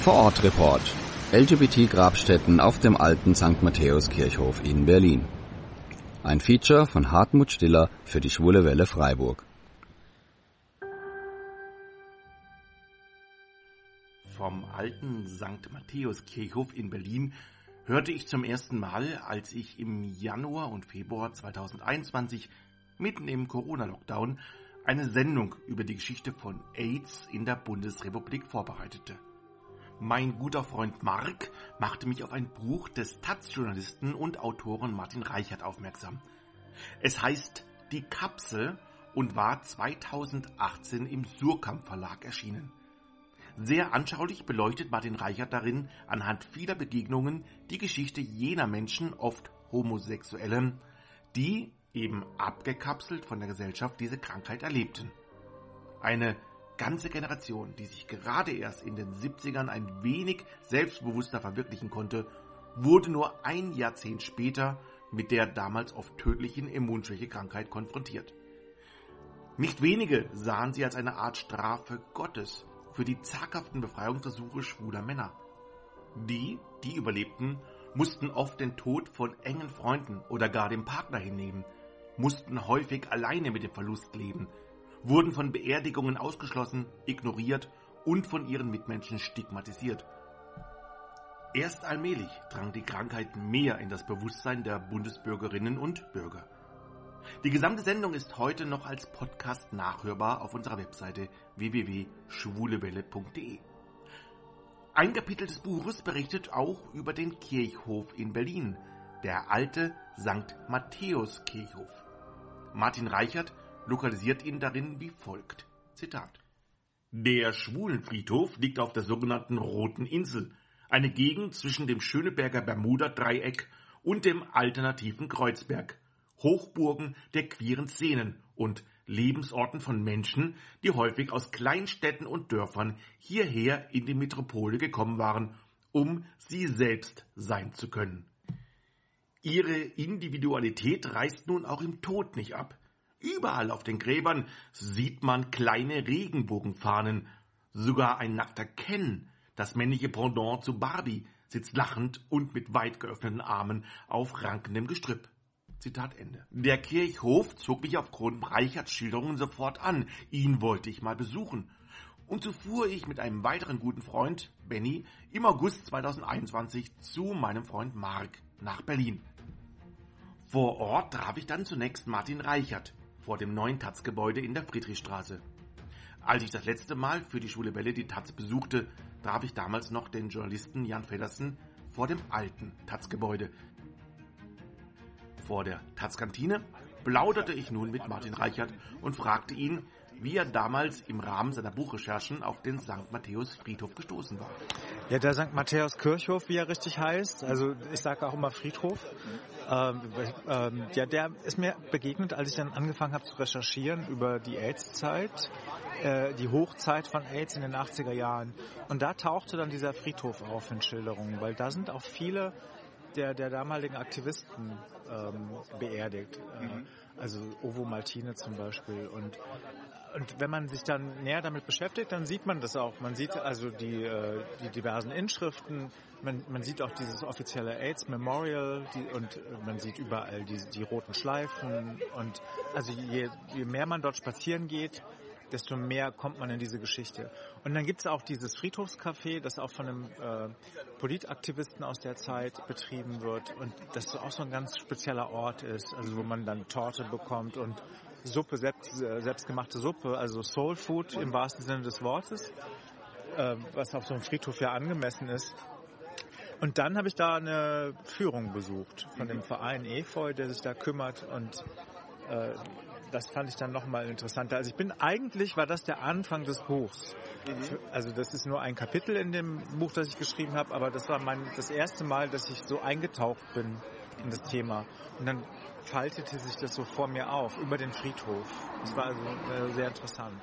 Vorortreport. LGBT-Grabstätten auf dem alten St. Matthäus-Kirchhof in Berlin. Ein Feature von Hartmut Stiller für die Schwule Welle Freiburg. Vom alten St. Matthäus-Kirchhof in Berlin hörte ich zum ersten Mal, als ich im Januar und Februar 2021 mitten im Corona-Lockdown eine Sendung über die Geschichte von AIDS in der Bundesrepublik vorbereitete. Mein guter Freund Mark machte mich auf ein Buch des Taz-Journalisten und Autoren Martin Reichert aufmerksam. Es heißt Die Kapsel und war 2018 im Surkamp Verlag erschienen. Sehr anschaulich beleuchtet Martin Reichert darin anhand vieler Begegnungen die Geschichte jener Menschen, oft Homosexuellen, die eben abgekapselt von der Gesellschaft diese Krankheit erlebten. Eine ganze Generation, die sich gerade erst in den 70ern ein wenig selbstbewusster verwirklichen konnte, wurde nur ein Jahrzehnt später mit der damals oft tödlichen Immunschwächekrankheit konfrontiert. Nicht wenige sahen sie als eine Art Strafe Gottes für die zaghaften Befreiungsversuche schwuler Männer. Die, die überlebten, mussten oft den Tod von engen Freunden oder gar dem Partner hinnehmen, mussten häufig alleine mit dem Verlust leben, wurden von Beerdigungen ausgeschlossen, ignoriert und von ihren Mitmenschen stigmatisiert. Erst allmählich drang die Krankheit mehr in das Bewusstsein der Bundesbürgerinnen und Bürger. Die gesamte Sendung ist heute noch als Podcast nachhörbar auf unserer Webseite www.schwulewelle.de. Ein Kapitel des Buches berichtet auch über den Kirchhof in Berlin, der alte St. Matthäus Kirchhof. Martin Reichert lokalisiert ihn darin wie folgt. Zitat. Der Schwulenfriedhof liegt auf der sogenannten Roten Insel, eine Gegend zwischen dem Schöneberger Bermuda-Dreieck und dem alternativen Kreuzberg, Hochburgen der queeren Szenen und Lebensorten von Menschen, die häufig aus Kleinstädten und Dörfern hierher in die Metropole gekommen waren, um sie selbst sein zu können. Ihre Individualität reißt nun auch im Tod nicht ab. Überall auf den Gräbern sieht man kleine Regenbogenfahnen. Sogar ein nackter Ken, das männliche Pendant zu Barbie, sitzt lachend und mit weit geöffneten Armen auf rankendem Gestrüpp. Zitat Ende. Der Kirchhof zog mich aufgrund Reicherts Schilderungen sofort an. Ihn wollte ich mal besuchen. Und so fuhr ich mit einem weiteren guten Freund, Benny, im August 2021 zu meinem Freund Mark nach Berlin. Vor Ort traf ich dann zunächst Martin Reichert, vor dem neuen Taz-Gebäude in der Friedrichstraße. Als ich das letzte Mal für die Schule Welle die Taz besuchte, traf ich damals noch den Journalisten Jan Feddersen vor dem alten Taz-Gebäude. Vor der Taz-Kantine plauderte ich nun mit Martin Reichert und fragte ihn, wie er damals im Rahmen seiner Buchrecherchen auf den St. Matthäus Friedhof gestoßen war. Ja, der St. Matthäus Kirchhof, wie er richtig heißt, also ich sage auch immer Friedhof, ähm, ähm, ja, der ist mir begegnet, als ich dann angefangen habe zu recherchieren über die AIDS-Zeit, äh, die Hochzeit von AIDS in den 80er Jahren. Und da tauchte dann dieser Friedhof auf in Schilderungen, weil da sind auch viele der, der damaligen Aktivisten ähm, beerdigt. Äh, mhm. Also Ovo Maltine zum Beispiel. Und und wenn man sich dann näher damit beschäftigt, dann sieht man das auch. Man sieht also die, äh, die diversen Inschriften, man, man sieht auch dieses offizielle AIDS Memorial die, und man sieht überall die, die roten Schleifen. Und also je, je mehr man dort spazieren geht, desto mehr kommt man in diese Geschichte. Und dann gibt es auch dieses Friedhofscafé, das auch von einem äh, Politaktivisten aus der Zeit betrieben wird und das auch so ein ganz spezieller Ort ist, also wo man dann Torte bekommt und Suppe, selbst, äh, selbstgemachte Suppe, also Soul Food im wahrsten Sinne des Wortes, äh, was auf so einem Friedhof ja angemessen ist. Und dann habe ich da eine Führung besucht von dem Verein Efeu, der sich da kümmert und äh, das fand ich dann nochmal interessanter. Also ich bin eigentlich war das der Anfang des Buchs. Mhm. Also das ist nur ein Kapitel in dem Buch, das ich geschrieben habe, aber das war mein das erste Mal, dass ich so eingetaucht bin in das Thema. Und dann faltete sich das so vor mir auf, über den Friedhof. Das war also äh, sehr interessant.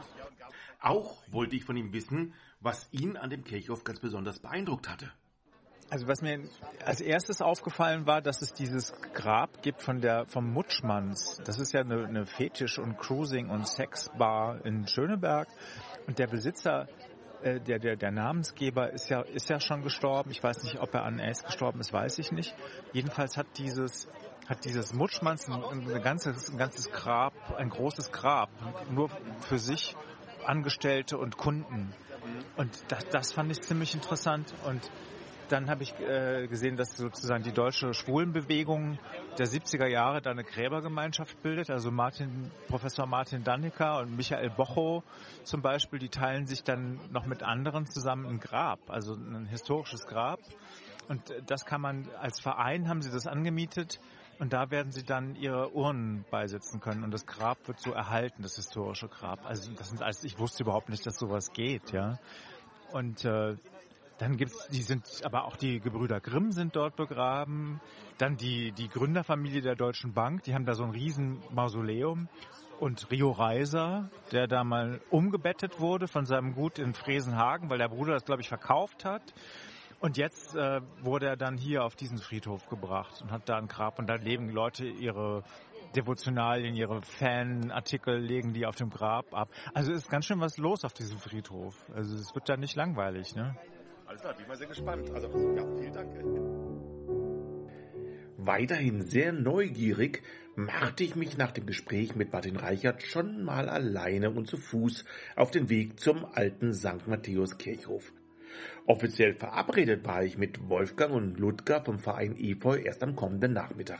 Auch wollte ich von ihm wissen, was ihn an dem Kirchhof ganz besonders beeindruckt hatte. Also was mir als erstes aufgefallen war, dass es dieses Grab gibt von der vom Mutschmanns. Das ist ja eine, eine Fetisch- und Cruising- und Sexbar in Schöneberg. Und der Besitzer äh, der, der, der Namensgeber ist ja, ist ja schon gestorben. Ich weiß nicht, ob er an AIDS gestorben ist, weiß ich nicht. Jedenfalls hat dieses, hat dieses Mutschmanns ein, ganzes, ein ganzes Grab, ein großes Grab, nur für sich Angestellte und Kunden. Und das, das fand ich ziemlich interessant. Und dann habe ich äh, gesehen, dass sozusagen die deutsche Schwulenbewegung der 70er Jahre da eine Gräbergemeinschaft bildet. Also Martin, Professor Martin Dannecker und Michael Bocho zum Beispiel, die teilen sich dann noch mit anderen zusammen ein Grab, also ein historisches Grab. Und das kann man als Verein haben sie das angemietet und da werden sie dann ihre Urnen beisetzen können und das Grab wird so erhalten, das historische Grab. Also das sind alles, ich wusste überhaupt nicht, dass sowas geht, ja. Und äh, dann gibt's, die sind, aber auch die Gebrüder Grimm sind dort begraben. Dann die, die Gründerfamilie der Deutschen Bank, die haben da so ein riesen Mausoleum. Und Rio Reiser, der da mal umgebettet wurde von seinem Gut in Fresenhagen, weil der Bruder das, glaube ich, verkauft hat. Und jetzt äh, wurde er dann hier auf diesen Friedhof gebracht und hat da ein Grab. Und da leben Leute ihre Devotionalien, ihre Fanartikel legen die auf dem Grab ab. Also ist ganz schön was los auf diesem Friedhof. Also es wird da nicht langweilig, ne? Alles klar, bin mal sehr gespannt. Also, ja, vielen Dank. Weiterhin sehr neugierig machte ich mich nach dem Gespräch mit Martin Reichert schon mal alleine und zu Fuß auf den Weg zum alten St. Matthäus Kirchhof. Offiziell verabredet war ich mit Wolfgang und Ludger vom Verein Efeu erst am kommenden Nachmittag.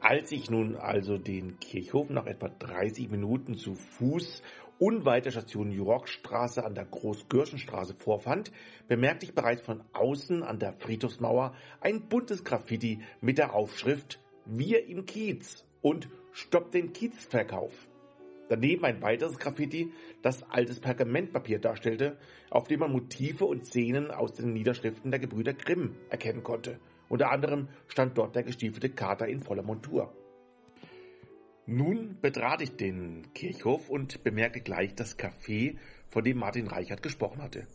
Als ich nun also den Kirchhof nach etwa 30 Minuten zu Fuß unweit der Station Yorkstraße an der Großgürschenstraße vorfand, bemerkte ich bereits von außen an der Friedhofsmauer ein buntes Graffiti mit der Aufschrift Wir im Kiez und Stopp den Kiezverkauf. Daneben ein weiteres Graffiti, das altes Pergamentpapier darstellte, auf dem man Motive und Szenen aus den Niederschriften der Gebrüder Grimm erkennen konnte. Unter anderem stand dort der gestiefelte Kater in voller Montur. Nun betrat ich den Kirchhof und bemerkte gleich das Café, von dem Martin Reichert gesprochen hatte.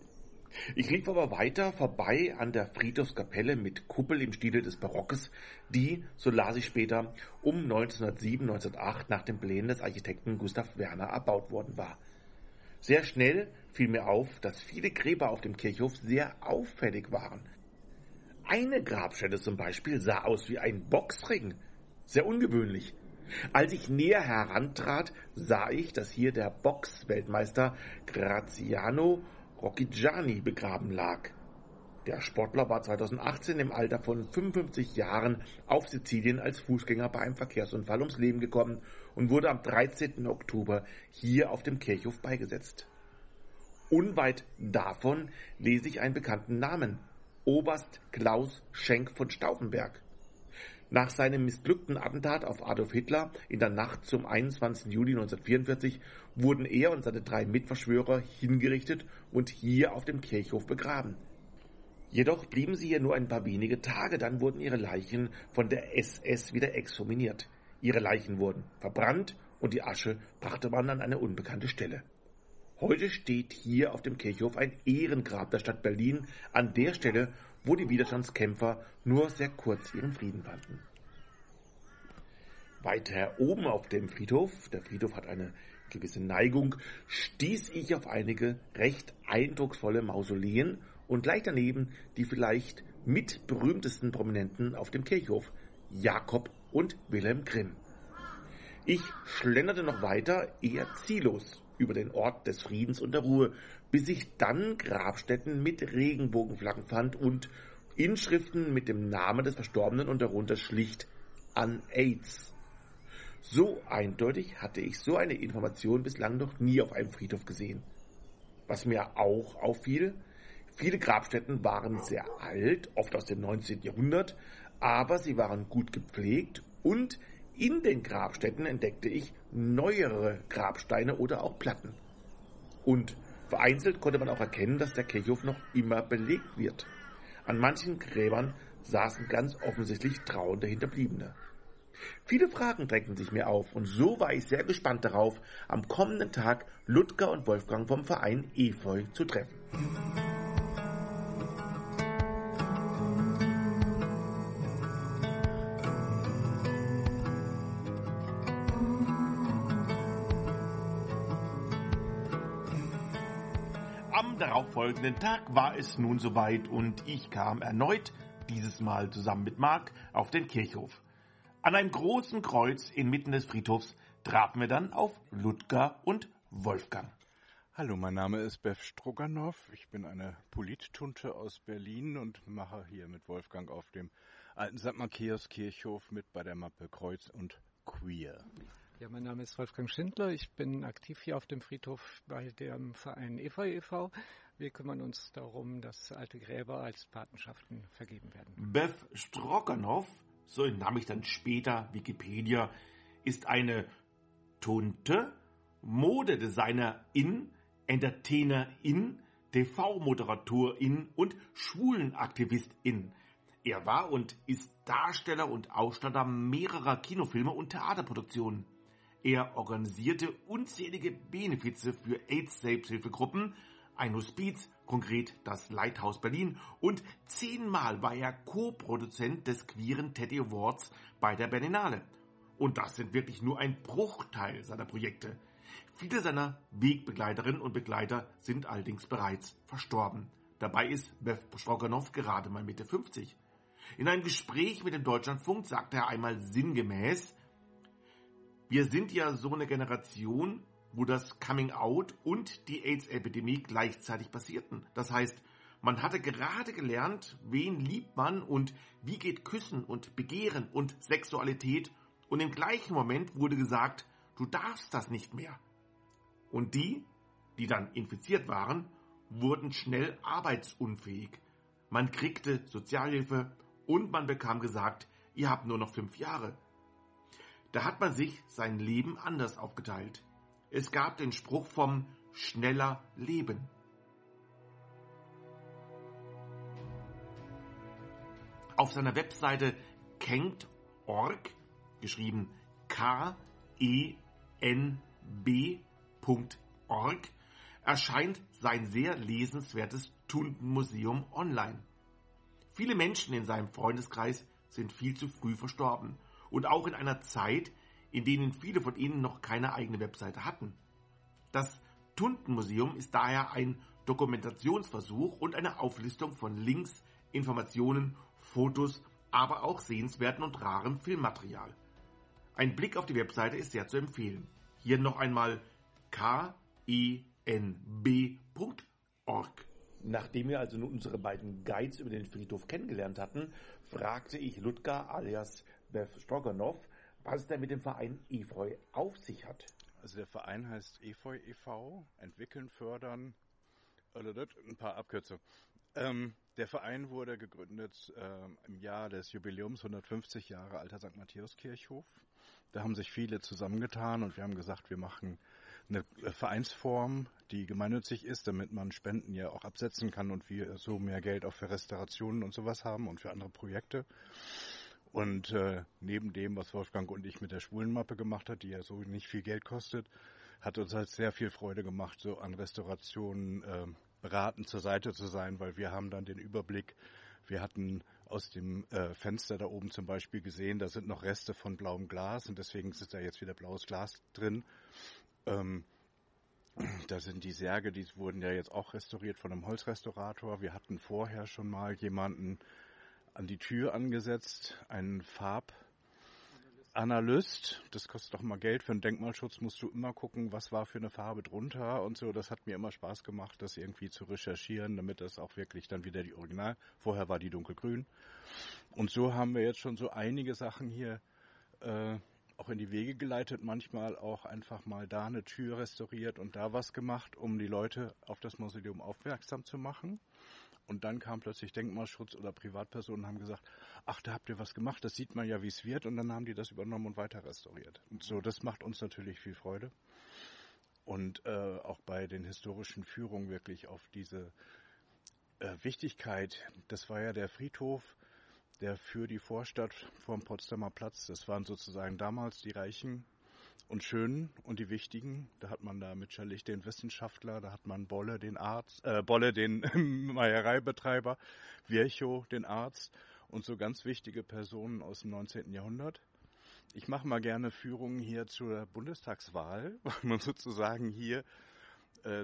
Ich lief aber weiter vorbei an der Friedhofskapelle mit Kuppel im Stile des Barockes, die, so las ich später, um 1907, 1908 nach den Plänen des Architekten Gustav Werner erbaut worden war. Sehr schnell fiel mir auf, dass viele Gräber auf dem Kirchhof sehr auffällig waren. Eine Grabstätte zum Beispiel sah aus wie ein Boxring. Sehr ungewöhnlich. Als ich näher herantrat, sah ich, dass hier der Boxweltmeister Graziano Rocchigiani begraben lag. Der Sportler war 2018 im Alter von 55 Jahren auf Sizilien als Fußgänger bei einem Verkehrsunfall ums Leben gekommen und wurde am 13. Oktober hier auf dem Kirchhof beigesetzt. Unweit davon lese ich einen bekannten Namen. Oberst Klaus Schenk von Stauffenberg. Nach seinem missglückten Attentat auf Adolf Hitler in der Nacht zum 21. Juli 1944 wurden er und seine drei Mitverschwörer hingerichtet und hier auf dem Kirchhof begraben. Jedoch blieben sie hier nur ein paar wenige Tage, dann wurden ihre Leichen von der SS wieder exhuminiert. Ihre Leichen wurden verbrannt und die Asche brachte man an eine unbekannte Stelle. Heute steht hier auf dem Kirchhof ein Ehrengrab der Stadt Berlin an der Stelle, wo die Widerstandskämpfer nur sehr kurz ihren Frieden fanden. Weiter oben auf dem Friedhof, der Friedhof hat eine gewisse Neigung, stieß ich auf einige recht eindrucksvolle Mausoleen und gleich daneben die vielleicht mit berühmtesten Prominenten auf dem Kirchhof, Jakob und Wilhelm Grimm. Ich schlenderte noch weiter, eher ziellos, über den Ort des Friedens und der Ruhe, bis ich dann Grabstätten mit Regenbogenflaggen fand und Inschriften mit dem Namen des Verstorbenen und darunter schlicht an AIDS. So eindeutig hatte ich so eine Information bislang noch nie auf einem Friedhof gesehen. Was mir auch auffiel, viele Grabstätten waren sehr alt, oft aus dem 19. Jahrhundert, aber sie waren gut gepflegt und in den Grabstätten entdeckte ich neuere Grabsteine oder auch Platten. Und vereinzelt konnte man auch erkennen, dass der Kirchhof noch immer belegt wird. An manchen Gräbern saßen ganz offensichtlich trauernde Hinterbliebene. Viele Fragen drängten sich mir auf und so war ich sehr gespannt darauf, am kommenden Tag Ludger und Wolfgang vom Verein Efeu zu treffen. Am darauffolgenden Tag war es nun soweit und ich kam erneut, dieses Mal zusammen mit Mark, auf den Kirchhof. An einem großen Kreuz inmitten des Friedhofs trafen wir dann auf Ludger und Wolfgang. Hallo, mein Name ist Bev Stroganow. Ich bin eine Polittunte aus Berlin und mache hier mit Wolfgang auf dem alten St. Matthäus Kirchhof mit bei der Mappe Kreuz und Queer. Ja, mein Name ist Wolfgang Schindler. Ich bin aktiv hier auf dem Friedhof bei dem Verein EFA e.V. Wir kümmern uns darum, dass alte Gräber als Patenschaften vergeben werden. Bev Stroganow so entnahm ich dann später Wikipedia, ist eine Tunte, Modedesignerin, Entertainerin, TV-Moderatorin und Schwulenaktivistin. Er war und ist Darsteller und Ausstatter mehrerer Kinofilme und Theaterproduktionen. Er organisierte unzählige Benefize für AIDS-Selbsthilfegruppen, ein Hospiz, konkret das Lighthouse Berlin, und zehnmal war er Co-Produzent des queeren Teddy Awards bei der Berlinale. Und das sind wirklich nur ein Bruchteil seiner Projekte. Viele seiner Wegbegleiterinnen und Begleiter sind allerdings bereits verstorben. Dabei ist Bev Stroganow gerade mal Mitte 50. In einem Gespräch mit dem Deutschlandfunk sagte er einmal sinngemäß, wir sind ja so eine Generation, wo das Coming Out und die AIDS-Epidemie gleichzeitig passierten. Das heißt, man hatte gerade gelernt, wen liebt man und wie geht Küssen und Begehren und Sexualität und im gleichen Moment wurde gesagt, du darfst das nicht mehr. Und die, die dann infiziert waren, wurden schnell arbeitsunfähig. Man kriegte Sozialhilfe und man bekam gesagt, ihr habt nur noch fünf Jahre. Da hat man sich sein Leben anders aufgeteilt. Es gab den Spruch vom schneller Leben. Auf seiner Webseite kengt.org, geschrieben K-E-N-B.org, erscheint sein sehr lesenswertes Tundenmuseum online. Viele Menschen in seinem Freundeskreis sind viel zu früh verstorben und auch in einer Zeit, in denen viele von ihnen noch keine eigene Webseite hatten. Das Tuntenmuseum ist daher ein Dokumentationsversuch und eine Auflistung von Links, Informationen, Fotos, aber auch sehenswerten und rarem Filmmaterial. Ein Blick auf die Webseite ist sehr zu empfehlen. Hier noch einmal kenb.org. Nachdem wir also nun unsere beiden Guides über den Friedhof kennengelernt hatten, fragte ich Ludger alias Bev Stroganow, was es denn mit dem Verein Efeu auf sich hat. Also der Verein heißt Efeu e.V., entwickeln, fördern, ein paar Abkürzungen. Ähm, der Verein wurde gegründet ähm, im Jahr des Jubiläums 150 Jahre Alter St. Matthäus Kirchhof. Da haben sich viele zusammengetan und wir haben gesagt, wir machen eine Vereinsform, die gemeinnützig ist, damit man Spenden ja auch absetzen kann und wir so mehr Geld auch für Restaurationen und sowas haben und für andere Projekte. Und äh, neben dem, was Wolfgang und ich mit der Schwulenmappe gemacht hat, die ja so nicht viel Geld kostet, hat uns halt sehr viel Freude gemacht, so an Restaurationen äh, beratend zur Seite zu sein, weil wir haben dann den Überblick. Wir hatten aus dem äh, Fenster da oben zum Beispiel gesehen, da sind noch Reste von blauem Glas und deswegen ist da jetzt wieder blaues Glas drin. Ähm, da sind die Särge, die wurden ja jetzt auch restauriert von einem Holzrestaurator. Wir hatten vorher schon mal jemanden an die Tür angesetzt, ein Farbanalyst. Das kostet doch mal Geld. Für einen Denkmalschutz musst du immer gucken, was war für eine Farbe drunter und so. Das hat mir immer Spaß gemacht, das irgendwie zu recherchieren, damit das auch wirklich dann wieder die Original. Vorher war die dunkelgrün. Und so haben wir jetzt schon so einige Sachen hier äh, auch in die Wege geleitet, manchmal auch einfach mal da eine Tür restauriert und da was gemacht, um die Leute auf das Mausoleum aufmerksam zu machen. Und dann kam plötzlich Denkmalschutz oder Privatpersonen haben gesagt, ach, da habt ihr was gemacht, das sieht man ja, wie es wird. Und dann haben die das übernommen und weiter restauriert. Und so, das macht uns natürlich viel Freude. Und äh, auch bei den historischen Führungen wirklich auf diese äh, Wichtigkeit. Das war ja der Friedhof, der für die Vorstadt vom Potsdamer Platz, das waren sozusagen damals die Reichen und Schönen und die Wichtigen. Da hat man da mit Schlich den Wissenschaftler, da hat man Bolle den Arzt, äh, Bolle den Meiereibetreiber, Virchow den Arzt und so ganz wichtige Personen aus dem 19. Jahrhundert. Ich mache mal gerne Führungen hier zur Bundestagswahl, weil man sozusagen hier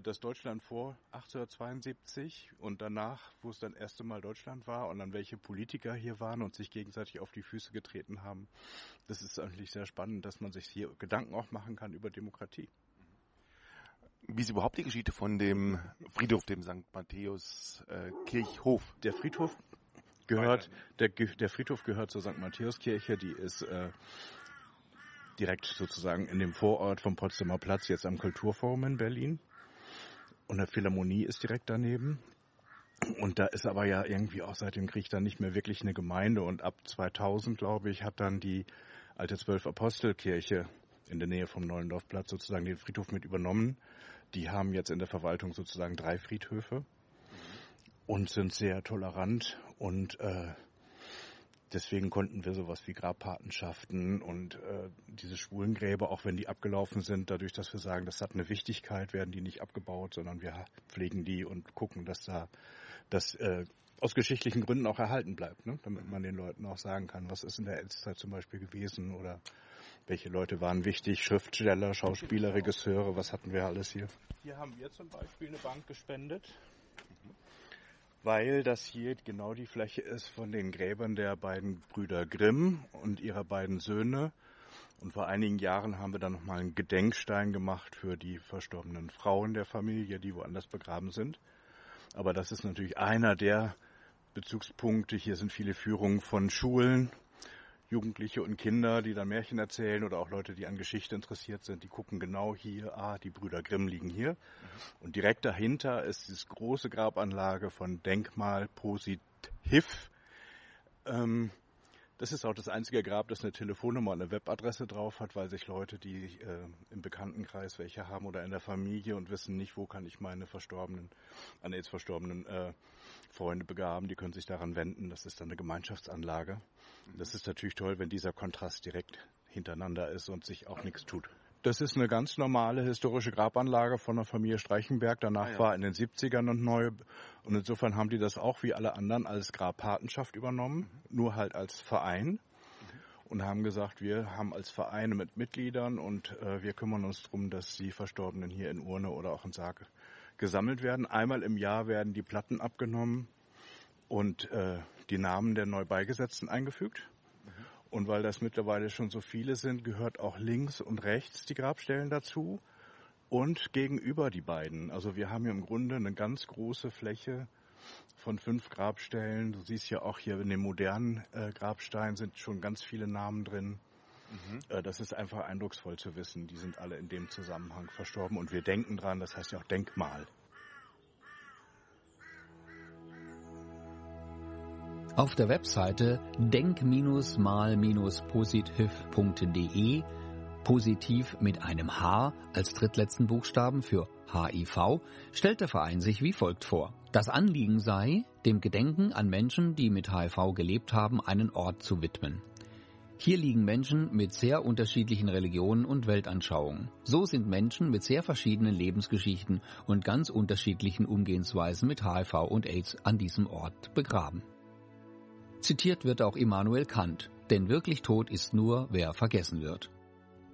das Deutschland vor 1872 und danach, wo es dann das erste Mal Deutschland war und dann welche Politiker hier waren und sich gegenseitig auf die Füße getreten haben. Das ist eigentlich sehr spannend, dass man sich hier Gedanken auch machen kann über Demokratie. Wie ist überhaupt die Geschichte von dem Friedhof, dem St. Matthäus äh, Kirchhof? Der Friedhof gehört, der, der Friedhof gehört zur St. Matthäuskirche, die ist äh, direkt sozusagen in dem Vorort vom Potsdamer Platz, jetzt am Kulturforum in Berlin. Und eine Philharmonie ist direkt daneben. Und da ist aber ja irgendwie auch seit dem Krieg dann nicht mehr wirklich eine Gemeinde. Und ab 2000, glaube ich, hat dann die alte Zwölf-Apostel-Kirche in der Nähe vom Neulendorfplatz sozusagen den Friedhof mit übernommen. Die haben jetzt in der Verwaltung sozusagen drei Friedhöfe und sind sehr tolerant und äh, deswegen konnten wir sowas wie Grabpatenschaften und äh, diese Schwulengräber, auch wenn die abgelaufen sind, dadurch, dass wir sagen, das hat eine Wichtigkeit, werden die nicht abgebaut, sondern wir pflegen die und gucken, dass da das äh, aus geschichtlichen Gründen auch erhalten bleibt, ne? damit man den Leuten auch sagen kann, was ist in der Elzzeit zum Beispiel gewesen oder welche Leute waren wichtig, Schriftsteller, Schauspieler, Regisseure, was hatten wir alles hier? Hier haben wir zum Beispiel eine Bank gespendet weil das hier genau die Fläche ist von den Gräbern der beiden Brüder Grimm und ihrer beiden Söhne. Und vor einigen Jahren haben wir dann nochmal einen Gedenkstein gemacht für die verstorbenen Frauen der Familie, die woanders begraben sind. Aber das ist natürlich einer der Bezugspunkte. Hier sind viele Führungen von Schulen, Jugendliche und Kinder, die dann Märchen erzählen oder auch Leute, die an Geschichte interessiert sind, die gucken genau hier, ah, die Brüder Grimm liegen hier. Mhm. Und direkt dahinter ist diese große Grabanlage von Denkmal Positiv. Ähm, das ist auch das einzige Grab, das eine Telefonnummer und eine Webadresse drauf hat, weil sich Leute, die äh, im Bekanntenkreis welche haben oder in der Familie und wissen nicht, wo kann ich meine verstorbenen, an AIDS verstorbenen äh, Freunde begaben, die können sich daran wenden. Das ist dann eine Gemeinschaftsanlage. Das ist natürlich toll, wenn dieser Kontrast direkt hintereinander ist und sich auch nichts tut. Das ist eine ganz normale historische Grabanlage von der Familie Streichenberg. Danach ah, ja. war in den 70ern und neu. Und insofern haben die das auch wie alle anderen als Grabpatenschaft übernommen, nur halt als Verein. Mhm. Und haben gesagt, wir haben als Vereine mit Mitgliedern und äh, wir kümmern uns darum, dass die Verstorbenen hier in Urne oder auch in Sarg gesammelt werden. Einmal im Jahr werden die Platten abgenommen und äh, die Namen der neu Beigesetzten eingefügt. Und weil das mittlerweile schon so viele sind, gehört auch links und rechts die Grabstellen dazu und gegenüber die beiden. Also wir haben hier im Grunde eine ganz große Fläche von fünf Grabstellen. Du siehst ja auch hier in dem modernen äh, Grabstein sind schon ganz viele Namen drin. Mhm. Äh, das ist einfach eindrucksvoll zu wissen. Die sind alle in dem Zusammenhang verstorben und wir denken dran. Das heißt ja auch Denkmal. Auf der Webseite denk-mal-positiv.de positiv mit einem H als drittletzten Buchstaben für HIV stellt der Verein sich wie folgt vor. Das Anliegen sei, dem Gedenken an Menschen, die mit HIV gelebt haben, einen Ort zu widmen. Hier liegen Menschen mit sehr unterschiedlichen Religionen und Weltanschauungen. So sind Menschen mit sehr verschiedenen Lebensgeschichten und ganz unterschiedlichen Umgehensweisen mit HIV und AIDS an diesem Ort begraben. Zitiert wird auch Immanuel Kant, denn wirklich tot ist nur, wer vergessen wird.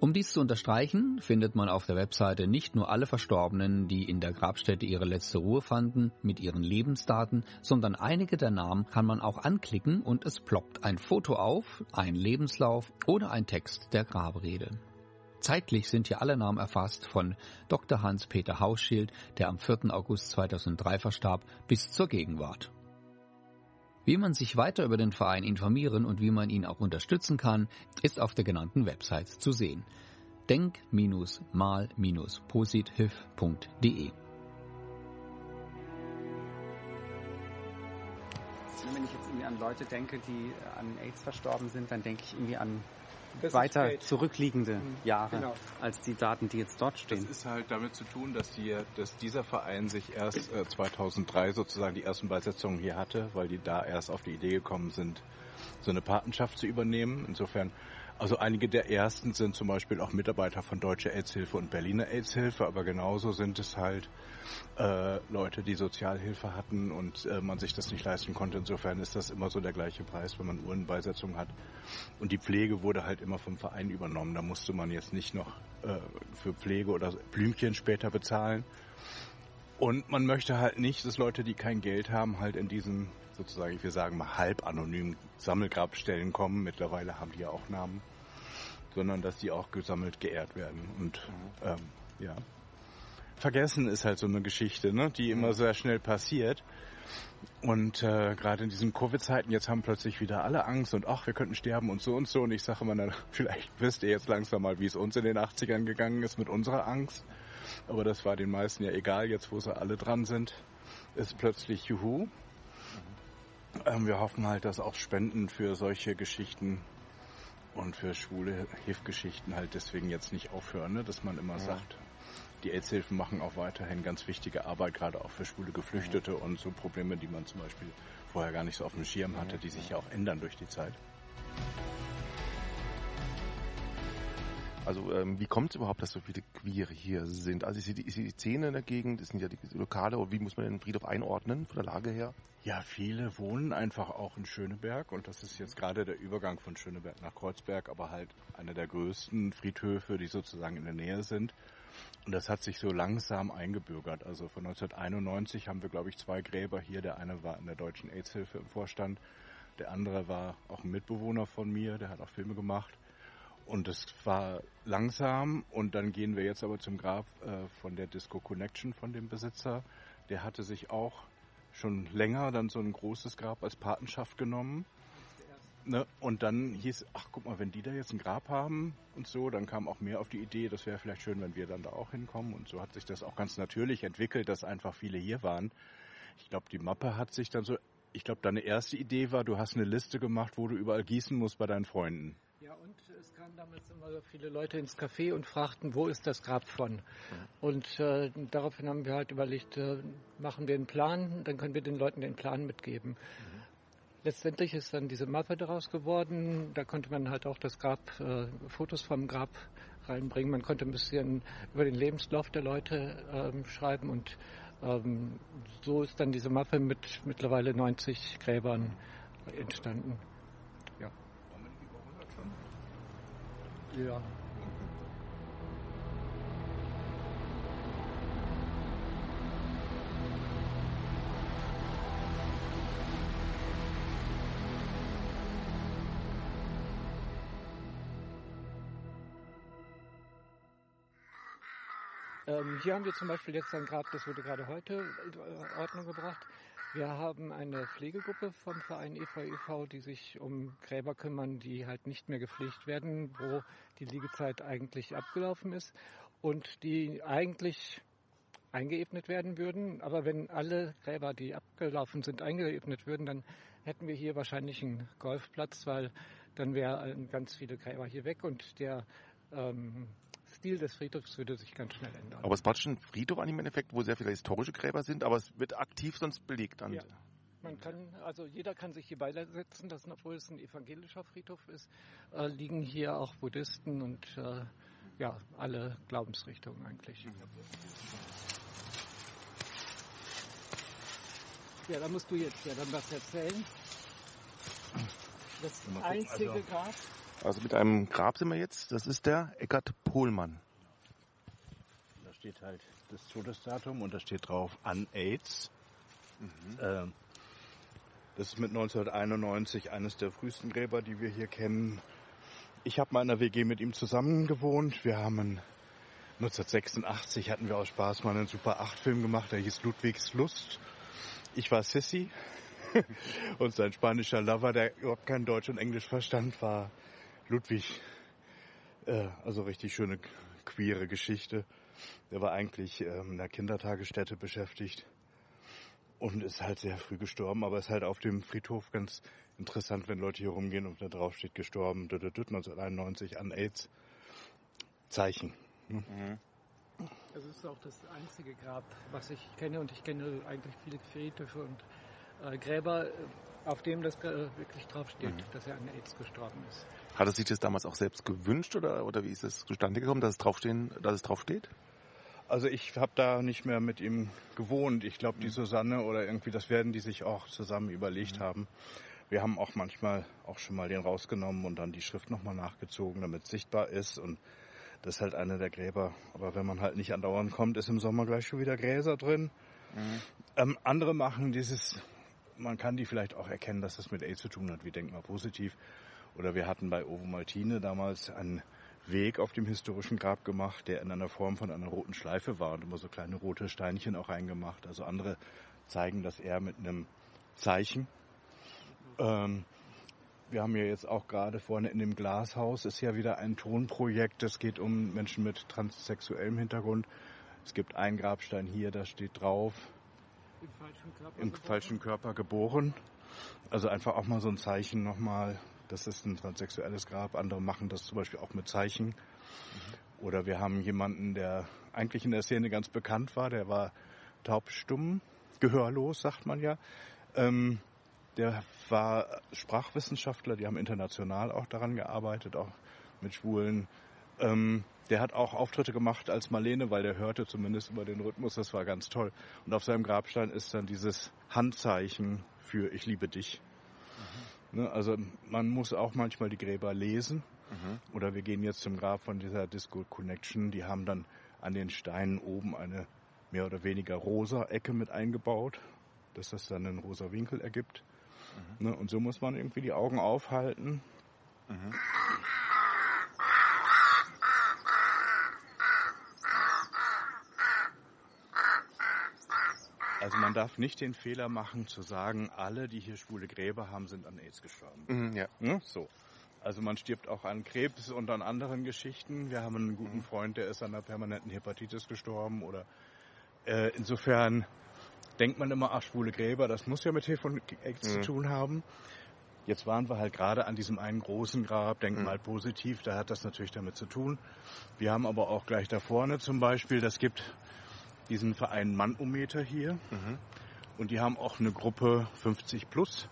Um dies zu unterstreichen, findet man auf der Webseite nicht nur alle Verstorbenen, die in der Grabstätte ihre letzte Ruhe fanden, mit ihren Lebensdaten, sondern einige der Namen kann man auch anklicken und es ploppt ein Foto auf, ein Lebenslauf oder ein Text der Grabrede. Zeitlich sind hier alle Namen erfasst von Dr. Hans-Peter Hausschild, der am 4. August 2003 verstarb, bis zur Gegenwart. Wie man sich weiter über den Verein informieren und wie man ihn auch unterstützen kann, ist auf der genannten Website zu sehen. denk-mal-positiv.de Wenn ich jetzt irgendwie an Leute denke, die an AIDS verstorben sind, dann denke ich irgendwie an weiter zurückliegende mhm. Jahre genau. als die Daten, die jetzt dort stehen. Das ist halt damit zu tun, dass, die, dass dieser Verein sich erst äh, 2003 sozusagen die ersten Beisetzungen hier hatte, weil die da erst auf die Idee gekommen sind, so eine Patenschaft zu übernehmen. Insofern Also einige der ersten sind zum Beispiel auch Mitarbeiter von Deutsche AIDS-Hilfe und Berliner AIDS-Hilfe, aber genauso sind es halt äh, Leute, die Sozialhilfe hatten und äh, man sich das nicht leisten konnte. Insofern ist das immer so der gleiche Preis, wenn man Urnenbeisetzung hat. Und die Pflege wurde halt immer vom Verein übernommen. Da musste man jetzt nicht noch äh, für Pflege oder Blümchen später bezahlen. Und man möchte halt nicht, dass Leute, die kein Geld haben, halt in diesen sozusagen, wir sagen mal halb anonymen Sammelgrabstellen kommen. Mittlerweile haben die ja auch Namen. Sondern dass die auch gesammelt geehrt werden. Und mhm. ähm, ja. Vergessen ist halt so eine Geschichte, ne, die immer mhm. sehr schnell passiert. Und äh, gerade in diesen Covid-Zeiten, jetzt haben plötzlich wieder alle Angst und ach, wir könnten sterben und so und so. Und ich sage immer, na, vielleicht wisst ihr jetzt langsam mal, wie es uns in den 80ern gegangen ist mit unserer Angst. Aber das war den meisten ja egal, jetzt wo sie alle dran sind, ist plötzlich Juhu. Ähm, wir hoffen halt, dass auch Spenden für solche Geschichten und für schwule Hilfgeschichten halt deswegen jetzt nicht aufhören, ne? dass man immer ja. sagt, die AIDS-Hilfen machen auch weiterhin ganz wichtige Arbeit, gerade auch für schwule Geflüchtete ja. und so Probleme, die man zum Beispiel vorher gar nicht so auf dem Schirm hatte, die sich ja auch ändern durch die Zeit. Also ähm, wie kommt es überhaupt, dass so viele Queere hier sind? Also ist die, ist die Szene in der Gegend, das sind ja die Lokale, wie muss man den Friedhof einordnen von der Lage her? Ja, viele wohnen einfach auch in Schöneberg und das ist jetzt gerade der Übergang von Schöneberg nach Kreuzberg, aber halt einer der größten Friedhöfe, die sozusagen in der Nähe sind. Und das hat sich so langsam eingebürgert. Also von 1991 haben wir, glaube ich, zwei Gräber hier. Der eine war in der Deutschen AIDS-Hilfe im Vorstand. Der andere war auch ein Mitbewohner von mir, der hat auch Filme gemacht. Und es war langsam und dann gehen wir jetzt aber zum Grab äh, von der Disco Connection von dem Besitzer. Der hatte sich auch schon länger dann so ein großes Grab als Patenschaft genommen. Ne? Und dann hieß, ach guck mal, wenn die da jetzt ein Grab haben und so, dann kam auch mehr auf die Idee, das wäre vielleicht schön, wenn wir dann da auch hinkommen. Und so hat sich das auch ganz natürlich entwickelt, dass einfach viele hier waren. Ich glaube, die Mappe hat sich dann so, ich glaube, deine erste Idee war, du hast eine Liste gemacht, wo du überall gießen musst bei deinen Freunden. Ja, und es kamen damals immer so viele Leute ins Café und fragten, wo ist das Grab von? Und äh, daraufhin haben wir halt überlegt, äh, machen wir einen Plan, dann können wir den Leuten den Plan mitgeben. Mhm. Letztendlich ist dann diese Mappe daraus geworden. Da konnte man halt auch das Grab, äh, Fotos vom Grab reinbringen. Man konnte ein bisschen über den Lebenslauf der Leute ähm, schreiben und ähm, so ist dann diese Mappe mit mittlerweile 90 Gräbern entstanden. Ja. Ähm, hier haben wir zum Beispiel jetzt ein Grab, das wurde gerade heute in Ordnung gebracht. Wir haben eine Pflegegruppe vom Verein EVEV, e die sich um Gräber kümmern, die halt nicht mehr gepflegt werden, wo die Liegezeit eigentlich abgelaufen ist und die eigentlich eingeebnet werden würden. Aber wenn alle Gräber, die abgelaufen sind, eingeebnet würden, dann hätten wir hier wahrscheinlich einen Golfplatz, weil dann wären ganz viele Gräber hier weg und der ähm, Stil des Friedhofs würde sich ganz schnell ändern. Aber es ist praktisch ein Friedhof an im Endeffekt, wo sehr viele historische Gräber sind, aber es wird aktiv sonst belegt. Ja. Man kann, also jeder kann sich hier beisetzen, dass obwohl es ein evangelischer Friedhof ist, äh, liegen hier auch Buddhisten und äh, ja, alle Glaubensrichtungen eigentlich. Ja, da musst du jetzt ja dann was erzählen. Das einzige also, Grab also mit einem Grab sind wir jetzt. Das ist der Eckart Pohlmann. Da steht halt das Todesdatum und da steht drauf an AIDS. Mhm. Ähm, das ist mit 1991 eines der frühesten Gräber, die wir hier kennen. Ich habe mal in der WG mit ihm zusammen gewohnt. Wir haben 1986 hatten wir aus Spaß mal einen Super 8 Film gemacht, der hieß Ludwigs Lust. Ich war Sissy und sein spanischer Lover, der überhaupt kein Deutsch und Englisch verstand, war Ludwig, äh, also richtig schöne queere Geschichte. Der war eigentlich ähm, in der Kindertagesstätte beschäftigt und ist halt sehr früh gestorben, aber ist halt auf dem Friedhof ganz interessant, wenn Leute hier rumgehen und da drauf steht gestorben 1991 an AIDS. Zeichen. Ne? Mhm. Das ist auch das einzige Grab, was ich kenne und ich kenne eigentlich viele Friedhöfe und äh, Gräber, auf dem das äh, wirklich draufsteht, mhm. dass er an AIDS gestorben ist. Hat er sich das damals auch selbst gewünscht oder, oder wie ist es zustande gekommen, dass es draufstehen, dass es draufsteht? Also ich habe da nicht mehr mit ihm gewohnt. Ich glaube, die mhm. Susanne oder irgendwie, das werden die sich auch zusammen überlegt mhm. haben. Wir haben auch manchmal auch schon mal den rausgenommen und dann die Schrift nochmal nachgezogen, damit es sichtbar ist. Und das ist halt einer der Gräber. Aber wenn man halt nicht andauernd kommt, ist im Sommer gleich schon wieder Gräser drin. Mhm. Ähm, andere machen dieses, man kann die vielleicht auch erkennen, dass das mit AIDS zu tun hat, wie Denkmal positiv. Oder wir hatten bei Ovo Maltine damals einen Weg auf dem historischen Grab gemacht, der in einer Form von einer roten Schleife war und immer so kleine rote Steinchen auch reingemacht. Also andere zeigen das eher mit einem Zeichen. Ähm, wir haben ja jetzt auch gerade vorne in dem Glashaus ist ja wieder ein Tonprojekt. Es geht um Menschen mit transsexuellem Hintergrund. Es gibt einen Grabstein hier, da steht drauf. Im falschen Körper, im geboren. Falschen Körper geboren. Also einfach auch mal so ein Zeichen nochmal das ist ein transsexuelles Grab. Andere machen das zum Beispiel auch mit Zeichen. Oder wir haben jemanden, der eigentlich in der Szene ganz bekannt war. Der war taubstumm, gehörlos, sagt man ja. Ähm, der war Sprachwissenschaftler. Die haben international auch daran gearbeitet, auch mit Schwulen. Ähm, der hat auch Auftritte gemacht als Marlene, weil der hörte zumindest über den Rhythmus. Das war ganz toll. Und auf seinem Grabstein ist dann dieses Handzeichen für Ich liebe dich. Ne, also man muss auch manchmal die Gräber lesen. Mhm. Oder wir gehen jetzt zum Grab von dieser Disco Connection. Die haben dann an den Steinen oben eine mehr oder weniger rosa Ecke mit eingebaut, dass das dann einen rosa Winkel ergibt. Mhm. Ne, und so muss man irgendwie die Augen aufhalten. Mhm. Also man darf nicht den Fehler machen zu sagen, alle, die hier schwule Gräber haben, sind an AIDS gestorben. Mhm, ja. Ne? So. Also man stirbt auch an Krebs und an anderen Geschichten. Wir haben einen guten mhm. Freund, der ist an einer permanenten Hepatitis gestorben oder äh, insofern denkt man immer, ach, schwule Gräber, das muss ja mit HIV und AIDS mhm. zu tun haben. Jetzt waren wir halt gerade an diesem einen großen Grab, Denkmal mhm. positiv, da hat das natürlich damit zu tun. Wir haben aber auch gleich da vorne zum Beispiel, das gibt diesen Verein Manometer hier. Mhm. Und die haben auch eine Gruppe 50 plus.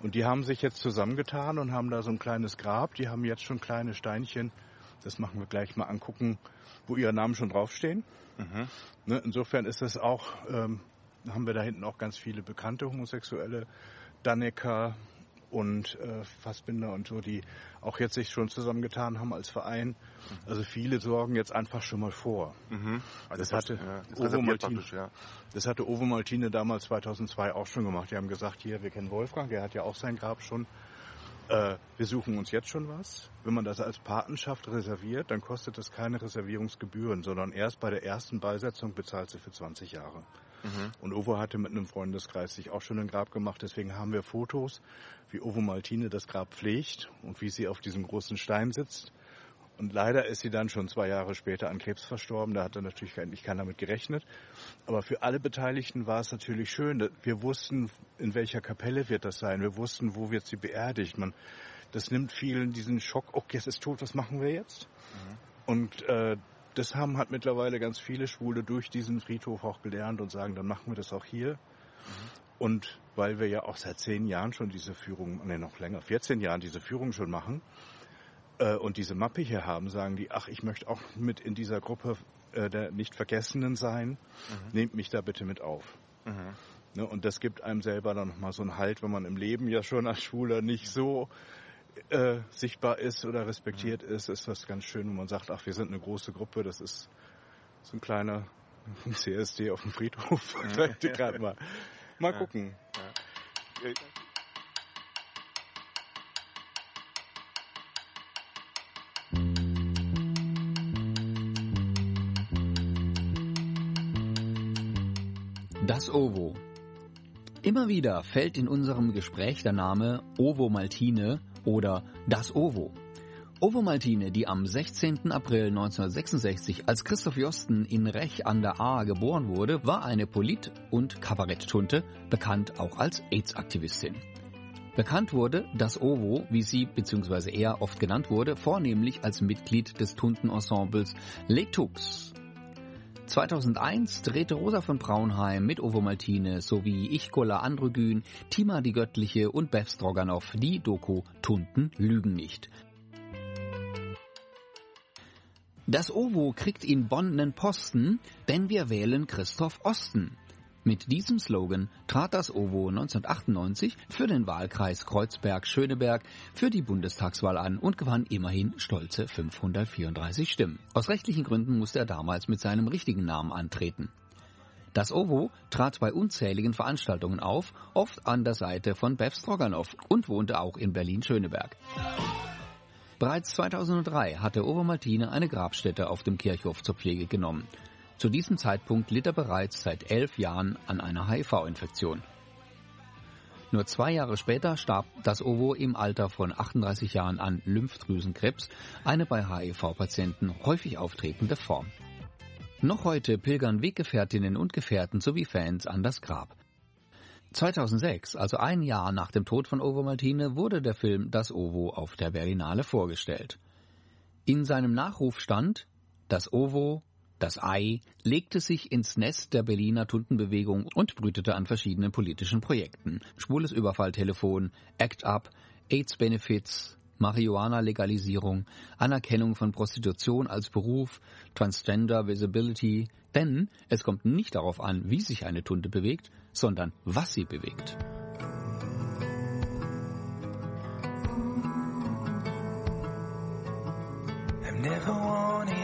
Und die haben sich jetzt zusammengetan und haben da so ein kleines Grab. Die haben jetzt schon kleine Steinchen. Das machen wir gleich mal angucken, wo ihre Namen schon draufstehen. Mhm. Ne, insofern ist das auch, ähm, haben wir da hinten auch ganz viele bekannte Homosexuelle. Dannecker, und äh, Fassbinder und so, die auch jetzt sich schon zusammengetan haben als Verein. Mhm. Also viele sorgen jetzt einfach schon mal vor. Mhm. Also das, hatte ja, das, Ovo Maltine, ja. das hatte Ovo Maltine damals 2002 auch schon gemacht. Die haben gesagt, hier, wir kennen Wolfgang, der hat ja auch sein Grab schon. Äh, wir suchen uns jetzt schon was. Wenn man das als Patenschaft reserviert, dann kostet das keine Reservierungsgebühren, sondern erst bei der ersten Beisetzung bezahlt sie für 20 Jahre. Mhm. Und Ovo hatte mit einem Freundeskreis sich auch schon ein Grab gemacht. Deswegen haben wir Fotos, wie Ovo Maltine das Grab pflegt und wie sie auf diesem großen Stein sitzt. Und leider ist sie dann schon zwei Jahre später an Krebs verstorben. Da hat dann natürlich eigentlich keiner damit gerechnet. Aber für alle Beteiligten war es natürlich schön. Wir wussten, in welcher Kapelle wird das sein. Wir wussten, wo wird sie beerdigt. Man, das nimmt vielen diesen Schock. Okay, es ist tot. Was machen wir jetzt? Mhm. Und äh, das haben halt mittlerweile ganz viele Schwule durch diesen Friedhof auch gelernt und sagen, dann machen wir das auch hier. Mhm. Und weil wir ja auch seit zehn Jahren schon diese Führung, ne noch länger, 14 Jahren diese Führung schon machen äh, und diese Mappe hier haben, sagen die, ach, ich möchte auch mit in dieser Gruppe äh, der Nicht-Vergessenen sein, mhm. nehmt mich da bitte mit auf. Mhm. Ne, und das gibt einem selber dann nochmal so einen Halt, wenn man im Leben ja schon als Schwuler nicht so äh, sichtbar ist oder respektiert mhm. ist, ist das ganz schön, wenn man sagt, ach, wir sind eine große Gruppe, das ist so ein kleiner CSD auf dem Friedhof. Mhm. mal. mal gucken. Ja. Das Ovo. Immer wieder fällt in unserem Gespräch der Name Ovo Maltine oder das Ovo. Ovo Maltine, die am 16. April 1966 als Christoph Josten in Rech an der Ahr geboren wurde, war eine Polit- und Kabaretttunte, bekannt auch als AIDS-Aktivistin. Bekannt wurde das Ovo, wie sie bzw. er oft genannt wurde, vornehmlich als Mitglied des Tuntenensembles Les Tux 2001 drehte Rosa von Braunheim mit Ovo Maltine sowie Ichkola Androgyn, Tima die Göttliche und Bev Stroganoff die Doku Tunden lügen nicht. Das OVO kriegt in Bonn einen Posten, denn wir wählen Christoph Osten. Mit diesem Slogan trat das OWO 1998 für den Wahlkreis Kreuzberg-Schöneberg für die Bundestagswahl an und gewann immerhin stolze 534 Stimmen. Aus rechtlichen Gründen musste er damals mit seinem richtigen Namen antreten. Das OWO trat bei unzähligen Veranstaltungen auf, oft an der Seite von Bev Stroganoff und wohnte auch in Berlin-Schöneberg. Bereits 2003 hatte Obermaltine eine Grabstätte auf dem Kirchhof zur Pflege genommen. Zu diesem Zeitpunkt litt er bereits seit elf Jahren an einer HIV-Infektion. Nur zwei Jahre später starb das OVO im Alter von 38 Jahren an Lymphdrüsenkrebs, eine bei HIV-Patienten häufig auftretende Form. Noch heute pilgern Weggefährtinnen und Gefährten sowie Fans an das Grab. 2006, also ein Jahr nach dem Tod von Ovo Maltine, wurde der Film Das Ovo auf der Berlinale vorgestellt. In seinem Nachruf stand, das Ovo das Ei legte sich ins Nest der Berliner Tuntenbewegung und brütete an verschiedenen politischen Projekten. Schwules Überfalltelefon, Act Up, AIDS-Benefits, Marihuana-Legalisierung, Anerkennung von Prostitution als Beruf, Transgender Visibility. Denn es kommt nicht darauf an, wie sich eine Tunte bewegt, sondern was sie bewegt. I've never wanted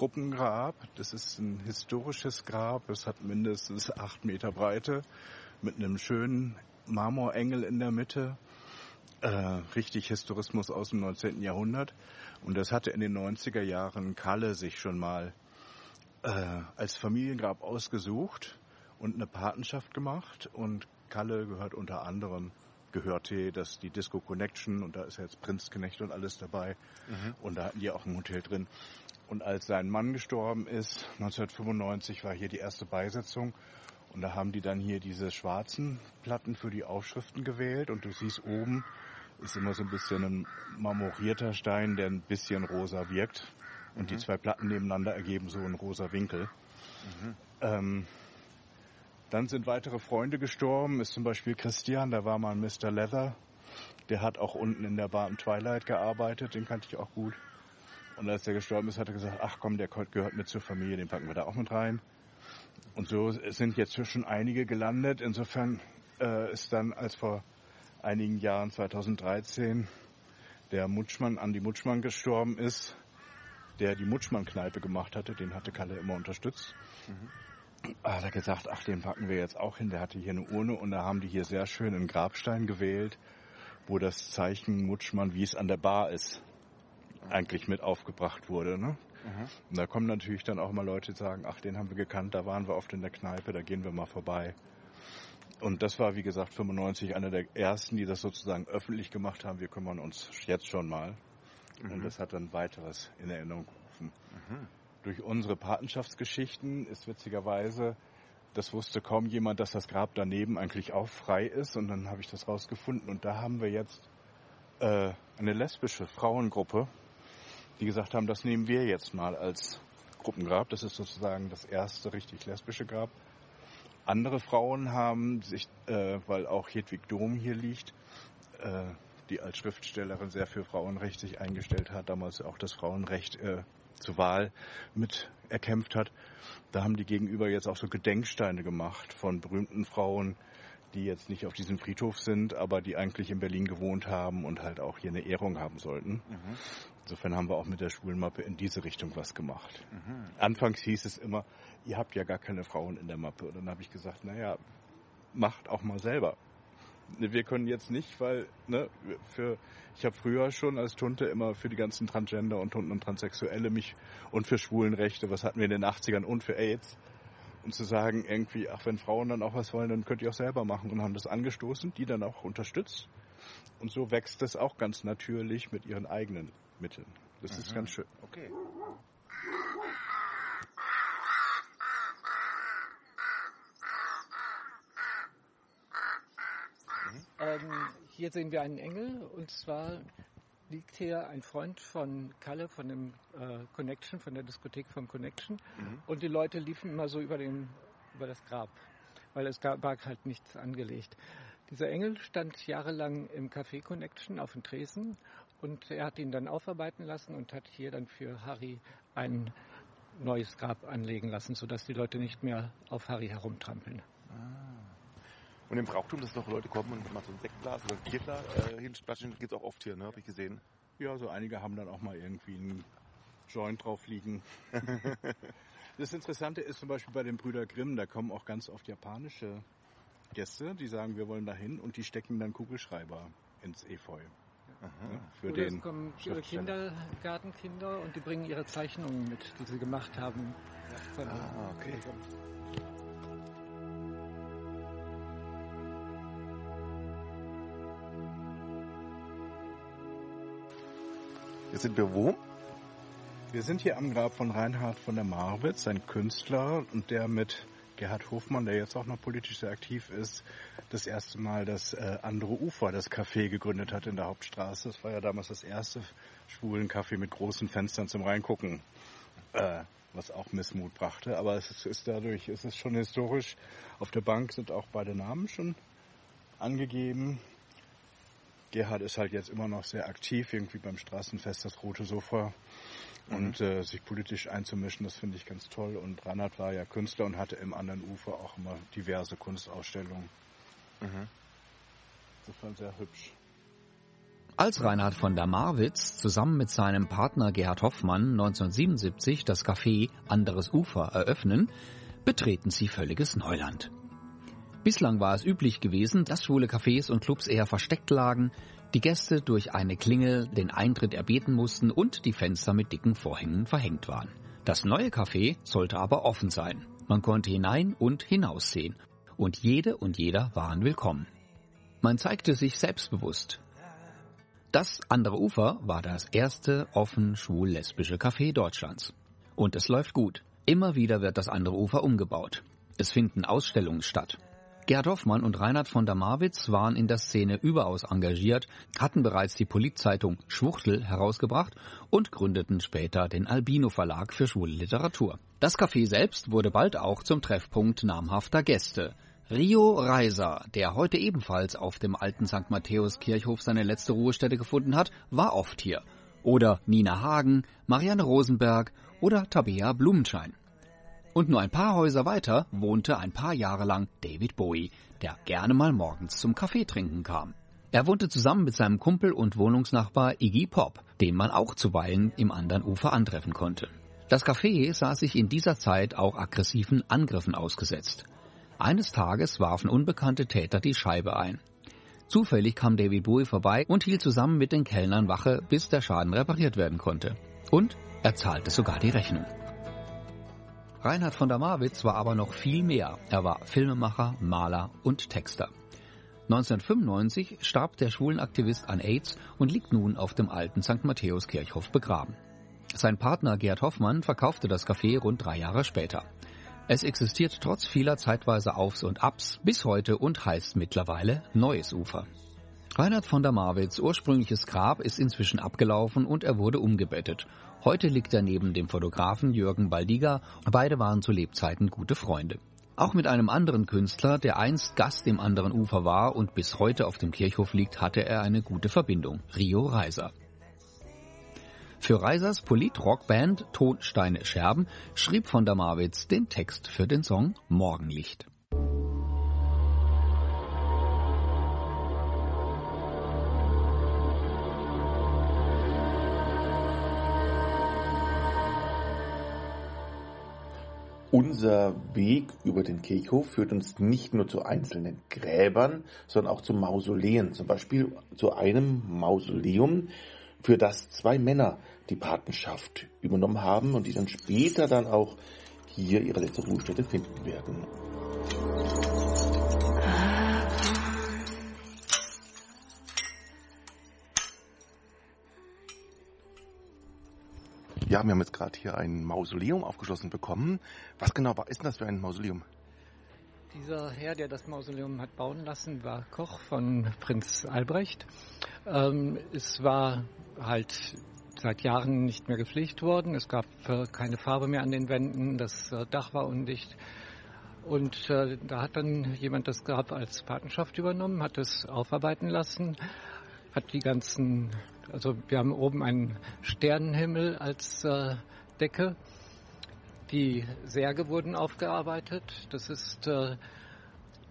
Gruppengrab. Das ist ein historisches Grab. Es hat mindestens acht Meter Breite mit einem schönen Marmorengel in der Mitte. Äh, richtig Historismus aus dem 19. Jahrhundert. Und das hatte in den 90er Jahren Kalle sich schon mal äh, als Familiengrab ausgesucht und eine Patenschaft gemacht. Und Kalle gehört unter anderem gehörte das die Disco Connection und da ist jetzt Prinzknecht und alles dabei. Mhm. Und da hatten die auch ein Hotel drin. Und als sein Mann gestorben ist, 1995 war hier die erste Beisetzung. Und da haben die dann hier diese schwarzen Platten für die Aufschriften gewählt. Und du siehst oben ist immer so ein bisschen ein marmorierter Stein, der ein bisschen rosa wirkt. Und mhm. die zwei Platten nebeneinander ergeben so einen rosa Winkel. Mhm. Ähm, dann sind weitere Freunde gestorben, ist zum Beispiel Christian, da war mal ein Mr. Leather. Der hat auch unten in der Bar im Twilight gearbeitet, den kannte ich auch gut. Und als der gestorben ist, hat er gesagt, ach komm, der gehört mit zur Familie, den packen wir da auch mit rein. Und so sind jetzt schon einige gelandet. Insofern äh, ist dann, als vor einigen Jahren, 2013, der Mutschmann, Andi Mutschmann gestorben ist, der die Mutschmann-Kneipe gemacht hatte, den hatte Kalle immer unterstützt. Mhm. Hat er gesagt, ach, den packen wir jetzt auch hin. Der hatte hier eine Urne und da haben die hier sehr schön einen Grabstein gewählt, wo das Zeichen Mutschmann, wie es an der Bar ist, eigentlich mit aufgebracht wurde. Ne? Mhm. Und da kommen natürlich dann auch mal Leute, die sagen, ach, den haben wir gekannt, da waren wir oft in der Kneipe, da gehen wir mal vorbei. Und das war, wie gesagt, 95 einer der ersten, die das sozusagen öffentlich gemacht haben. Wir kümmern uns jetzt schon mal. Mhm. Und das hat dann weiteres in Erinnerung gerufen. Mhm. Durch unsere Patenschaftsgeschichten ist witzigerweise, das wusste kaum jemand, dass das Grab daneben eigentlich auch frei ist. Und dann habe ich das rausgefunden. Und da haben wir jetzt äh, eine lesbische Frauengruppe, die gesagt haben, das nehmen wir jetzt mal als Gruppengrab. Das ist sozusagen das erste richtig lesbische Grab. Andere Frauen haben sich, äh, weil auch Hedwig Dom hier liegt, äh, die als Schriftstellerin sehr für Frauenrecht sich eingestellt hat, damals auch das Frauenrecht äh, zur Wahl mit erkämpft hat. Da haben die gegenüber jetzt auch so Gedenksteine gemacht von berühmten Frauen, die jetzt nicht auf diesem Friedhof sind, aber die eigentlich in Berlin gewohnt haben und halt auch hier eine Ehrung haben sollten. Mhm. Insofern haben wir auch mit der Schwulenmappe in diese Richtung was gemacht. Mhm. Anfangs hieß es immer, ihr habt ja gar keine Frauen in der Mappe. Und dann habe ich gesagt, naja, macht auch mal selber. Wir können jetzt nicht, weil ne, für ich habe früher schon als Tunte immer für die ganzen Transgender und Tunten und Transsexuelle mich und für Schwulenrechte, was hatten wir in den 80ern und für AIDS und zu sagen irgendwie, ach, wenn Frauen dann auch was wollen, dann könnt ihr auch selber machen und haben das angestoßen, die dann auch unterstützt. Und so wächst es auch ganz natürlich mit ihren eigenen Mitteln. Das mhm. ist ganz schön. Okay. Ähm, hier sehen wir einen Engel und zwar liegt hier ein Freund von Kalle von dem äh, Connection, von der Diskothek vom Connection mhm. und die Leute liefen immer so über, den, über das Grab, weil es gab, war halt nichts angelegt. Dieser Engel stand jahrelang im Café Connection auf dem Tresen und er hat ihn dann aufarbeiten lassen und hat hier dann für Harry ein neues Grab anlegen lassen, sodass die Leute nicht mehr auf Harry herumtrampeln. Und im Brauchtum, dass noch Leute kommen und mal so ein Sektglas oder ein Bierglas äh, hinsplatschen, geht es auch oft hier, ne? habe ich gesehen. Ja, so einige haben dann auch mal irgendwie einen Joint drauf liegen. das Interessante ist zum Beispiel bei den Brüder Grimm, da kommen auch ganz oft japanische Gäste, die sagen, wir wollen dahin und die stecken dann Kugelschreiber ins Efeu. Aha. Ja, für Oder den es kommen ihre Kindergartenkinder und die bringen ihre Zeichnungen mit, die sie gemacht haben. ah, okay. Jetzt sind wir wo? Wir sind hier am Grab von Reinhard von der Marwitz, ein Künstler und der mit Gerhard Hofmann, der jetzt auch noch politisch sehr aktiv ist, das erste Mal das äh, andere Ufer, das Café gegründet hat in der Hauptstraße. Das war ja damals das erste schwulen Café mit großen Fenstern zum Reingucken, äh, was auch Missmut brachte. Aber es ist, ist dadurch, es ist schon historisch. Auf der Bank sind auch beide Namen schon angegeben. Gerhard ist halt jetzt immer noch sehr aktiv, irgendwie beim Straßenfest das Rote Sofa. Mhm. Und äh, sich politisch einzumischen, das finde ich ganz toll. Und Reinhard war ja Künstler und hatte im anderen Ufer auch immer diverse Kunstausstellungen. Mhm. Insofern sehr hübsch. Als Reinhard von der Marwitz zusammen mit seinem Partner Gerhard Hoffmann 1977 das Café Anderes Ufer eröffnen, betreten sie völliges Neuland. Bislang war es üblich gewesen, dass schwule Cafés und Clubs eher versteckt lagen, die Gäste durch eine Klingel den Eintritt erbeten mussten und die Fenster mit dicken Vorhängen verhängt waren. Das neue Café sollte aber offen sein. Man konnte hinein und hinaussehen. Und jede und jeder waren willkommen. Man zeigte sich selbstbewusst. Das andere Ufer war das erste offen schwul-lesbische Café Deutschlands. Und es läuft gut. Immer wieder wird das andere Ufer umgebaut. Es finden Ausstellungen statt. Gerd Hoffmann und Reinhard von der Marwitz waren in der Szene überaus engagiert, hatten bereits die Politzeitung Schwuchtel herausgebracht und gründeten später den Albino Verlag für schwule Literatur. Das Café selbst wurde bald auch zum Treffpunkt namhafter Gäste. Rio Reiser, der heute ebenfalls auf dem alten St. Matthäus Kirchhof seine letzte Ruhestätte gefunden hat, war oft hier. Oder Nina Hagen, Marianne Rosenberg oder Tabea Blumenschein. Und nur ein paar Häuser weiter wohnte ein paar Jahre lang David Bowie, der gerne mal morgens zum Kaffee trinken kam. Er wohnte zusammen mit seinem Kumpel und Wohnungsnachbar Iggy Pop, den man auch zuweilen im anderen Ufer antreffen konnte. Das Café sah sich in dieser Zeit auch aggressiven Angriffen ausgesetzt. Eines Tages warfen unbekannte Täter die Scheibe ein. Zufällig kam David Bowie vorbei und hielt zusammen mit den Kellnern Wache, bis der Schaden repariert werden konnte. Und er zahlte sogar die Rechnung. Reinhard von der Marwitz war aber noch viel mehr. Er war Filmemacher, Maler und Texter. 1995 starb der Schwulenaktivist an AIDS und liegt nun auf dem alten St. Matthäus Kirchhof begraben. Sein Partner Gerd Hoffmann verkaufte das Café rund drei Jahre später. Es existiert trotz vieler zeitweise Aufs und Abs bis heute und heißt mittlerweile Neues Ufer. Reinhard von der Marwitz ursprüngliches Grab ist inzwischen abgelaufen und er wurde umgebettet. Heute liegt er neben dem Fotografen Jürgen Baldiger. Beide waren zu Lebzeiten gute Freunde. Auch mit einem anderen Künstler, der einst Gast im anderen Ufer war und bis heute auf dem Kirchhof liegt, hatte er eine gute Verbindung. Rio Reiser. Für Reisers Polit-Rockband Tonsteine Scherben schrieb von der Marwitz den Text für den Song Morgenlicht. Unser Weg über den Kirchhof führt uns nicht nur zu einzelnen Gräbern, sondern auch zu Mausoleen. Zum Beispiel zu einem Mausoleum, für das zwei Männer die Patenschaft übernommen haben und die dann später dann auch hier ihre letzte Ruhestätte finden werden. Ja, wir haben jetzt gerade hier ein Mausoleum aufgeschlossen bekommen. Was genau war, ist denn das für ein Mausoleum? Dieser Herr, der das Mausoleum hat bauen lassen, war Koch von Prinz Albrecht. Ähm, es war halt seit Jahren nicht mehr gepflegt worden. Es gab äh, keine Farbe mehr an den Wänden. Das äh, Dach war undicht. Und äh, da hat dann jemand das Grab als Patenschaft übernommen, hat es aufarbeiten lassen, hat die ganzen, also wir haben oben einen Sternenhimmel als äh, Decke. Die Särge wurden aufgearbeitet. Das ist äh,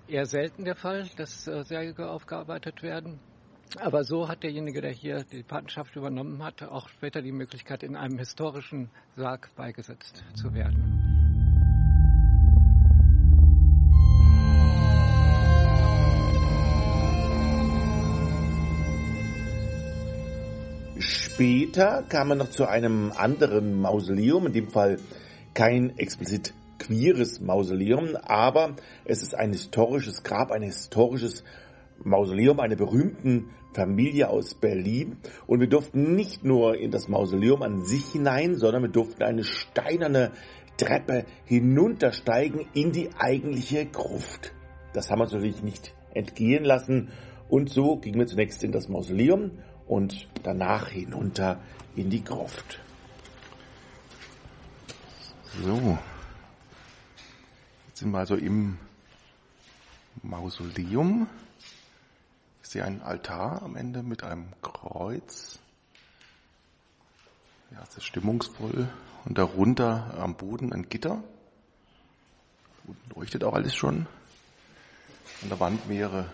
eher selten der Fall, dass äh, Särge aufgearbeitet werden. Aber so hat derjenige, der hier die Patenschaft übernommen hat, auch später die Möglichkeit, in einem historischen Sarg beigesetzt zu werden. Später kam man noch zu einem anderen Mausoleum, in dem Fall kein explizit queeres Mausoleum, aber es ist ein historisches Grab, ein historisches Mausoleum einer berühmten Familie aus Berlin. Und wir durften nicht nur in das Mausoleum an sich hinein, sondern wir durften eine steinerne Treppe hinuntersteigen in die eigentliche Gruft. Das haben wir uns natürlich nicht entgehen lassen. Und so gingen wir zunächst in das Mausoleum und danach hinunter in die Gruft. So. Jetzt sind wir also im Mausoleum. Ich sehe einen Altar am Ende mit einem Kreuz. Ja, es ist stimmungsvoll. Und darunter am Boden ein Gitter. Unten leuchtet auch alles schon. An der Wand mehrere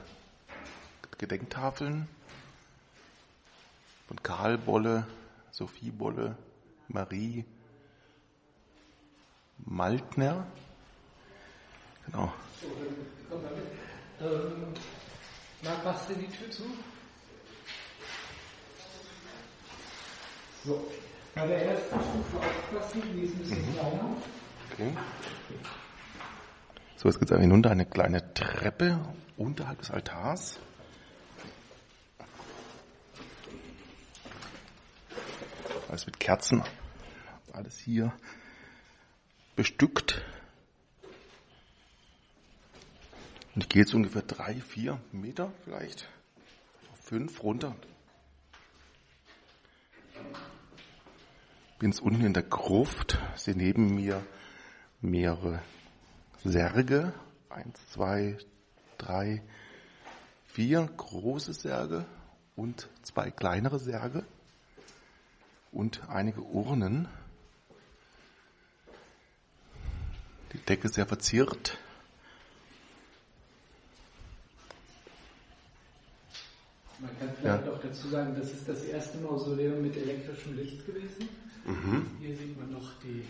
Gedenktafeln von Karl Bolle, Sophie Bolle, Marie Maltner. Genau. Ähm, Marc, machst du die Tür zu? So. Bei der ersten Stufe aufpassen, die ist ein bisschen mhm. kleiner. Okay. So, jetzt geht es hinunter eine kleine Treppe unterhalb des Altars. Alles mit Kerzen, alles hier bestückt. Und ich gehe jetzt ungefähr drei, vier Meter vielleicht, fünf runter. Bin jetzt unten in der Gruft, sehe neben mir mehrere Särge. Eins, zwei, drei, vier große Särge und zwei kleinere Särge und einige Urnen. Die Decke sehr verziert. Man kann vielleicht ja. auch dazu sagen, das ist das erste Mausoleum mit elektrischem Licht gewesen. Mhm. Hier sieht man noch die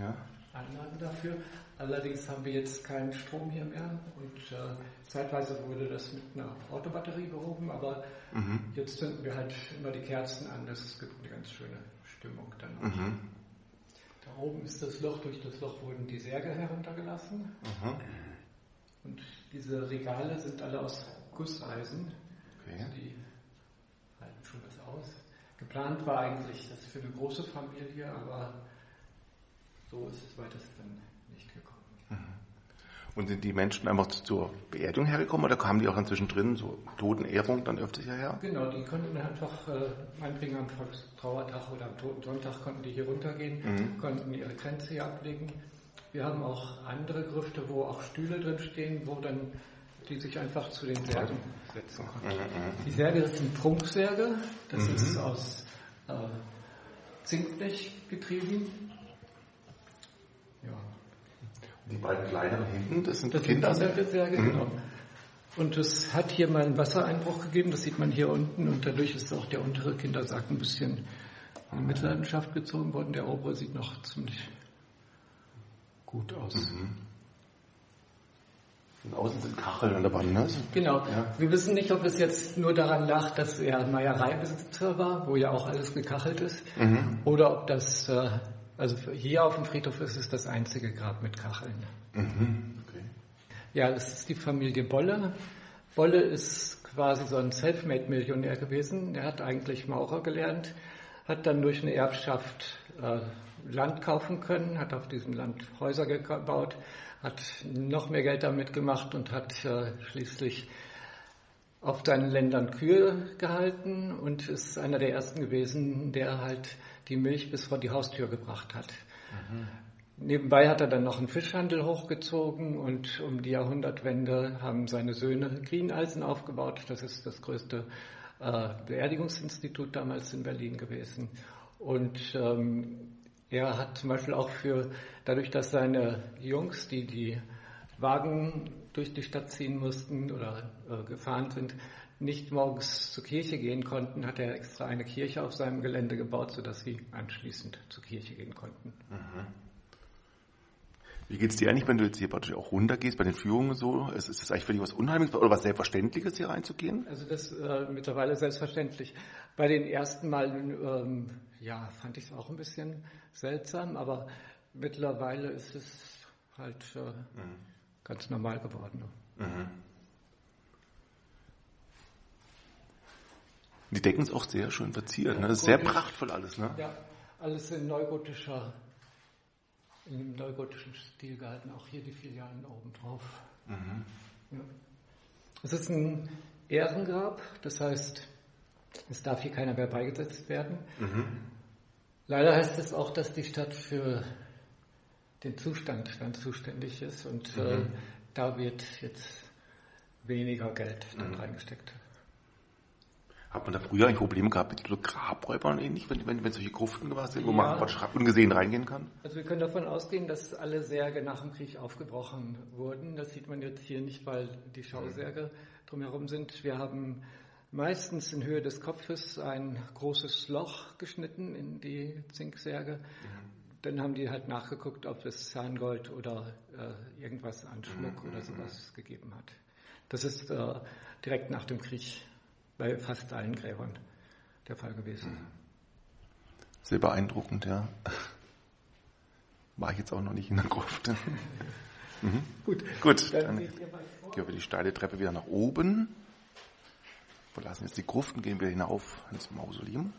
ja. Anlagen dafür. Allerdings haben wir jetzt keinen Strom hier mehr und äh, zeitweise wurde das mit einer Autobatterie behoben, aber mhm. jetzt zünden wir halt immer die Kerzen an. Das gibt eine ganz schöne Stimmung dann. Mhm. Da oben ist das Loch, durch das Loch wurden die Särge heruntergelassen. Mhm. Und diese Regale sind alle aus Gusseisen. Okay. Also die halten schon was aus. Geplant war eigentlich das für eine große Familie, aber so ist es weitestgehend und sind die Menschen einfach zur Beerdigung hergekommen oder kamen die auch dann zwischendrin, so Totenehrung, dann öfters hierher? Genau, die konnten einfach, äh, meinetwegen am Trauertag oder am Toten Sonntag konnten die hier runtergehen, mhm. konnten ihre Grenze hier ablegen. Wir haben auch andere Grüfte, wo auch Stühle drin stehen, wo dann die sich einfach zu den Särgen setzen konnten. Mhm, mhm. Die Särge sind Prunksärge, das mhm. ist aus äh, Zinkblech getrieben. Ja, die beiden kleineren hinten, das sind das Kinder. Sind Kindersärge, mhm. genau. Und es hat hier mal einen Wassereinbruch gegeben, das sieht man hier unten und dadurch ist auch der untere Kindersarg ein bisschen in Mitleidenschaft gezogen worden. Der obere sieht noch ziemlich gut aus. Mhm. Und außen sind Kacheln an der Wand, ne? Genau. Ja. Wir wissen nicht, ob es jetzt nur daran lag, dass er Meiereibesitzer war, wo ja auch alles gekachelt ist, mhm. oder ob das äh, also hier auf dem Friedhof ist es das einzige Grab mit Kacheln. Mhm. Okay. Ja, das ist die Familie Bolle. Bolle ist quasi so ein Selfmade-Millionär gewesen. Er hat eigentlich Maurer gelernt, hat dann durch eine Erbschaft äh, Land kaufen können, hat auf diesem Land Häuser gebaut, hat noch mehr Geld damit gemacht und hat äh, schließlich auf seinen Ländern Kühe gehalten und ist einer der ersten gewesen, der halt die Milch bis vor die Haustür gebracht hat. Mhm. Nebenbei hat er dann noch einen Fischhandel hochgezogen und um die Jahrhundertwende haben seine Söhne Grieneisen aufgebaut. Das ist das größte äh, Beerdigungsinstitut damals in Berlin gewesen. Und ähm, er hat zum Beispiel auch für, dadurch, dass seine Jungs, die die Wagen durch die Stadt ziehen mussten oder äh, gefahren sind, nicht morgens zur Kirche gehen konnten, hat er extra eine Kirche auf seinem Gelände gebaut, sodass sie anschließend zur Kirche gehen konnten. Mhm. Wie geht es dir eigentlich, wenn du jetzt hier praktisch auch runtergehst bei den Führungen so? Ist, ist das eigentlich für dich was Unheimliches oder was Selbstverständliches, hier reinzugehen? Also das äh, mittlerweile selbstverständlich. Bei den ersten Malen, ähm, ja, fand ich es auch ein bisschen seltsam, aber mittlerweile ist es halt äh, mhm. ganz normal geworden. Mhm. Die Decken ist auch sehr schön verziert. Ne? Das ist sehr prachtvoll alles. Ne? Ja, alles in neugotischer im neugotischen Stil gehalten, auch hier die Filialen oben drauf. Mhm. Ja. Es ist ein Ehrengrab, das heißt, es darf hier keiner mehr beigesetzt werden. Mhm. Leider heißt es auch, dass die Stadt für den Zustand dann zuständig ist und äh, mhm. äh, da wird jetzt weniger Geld dann mhm. reingesteckt. Hat man da früher ein Problem gehabt mit so Grabräubern ähnlich, wenn, wenn, wenn solche Gruften war, wo ja. man ungesehen reingehen kann? Also wir können davon ausgehen, dass alle Särge nach dem Krieg aufgebrochen wurden. Das sieht man jetzt hier nicht, weil die Schausärge drumherum sind. Wir haben meistens in Höhe des Kopfes ein großes Loch geschnitten in die Zinksärge. Mhm. Dann haben die halt nachgeguckt, ob es Zahngold oder äh, irgendwas an Schmuck mhm. oder sowas gegeben hat. Das ist äh, direkt nach dem Krieg bei fast allen Gräbern der Fall gewesen. Mhm. Sehr beeindruckend, ja. War ich jetzt auch noch nicht in der Gruft. mhm. Gut, Gut dann, dann gehen wir die steile Treppe wieder nach oben. Verlassen jetzt die Gruft und gehen wir hinauf ins Mausoleum.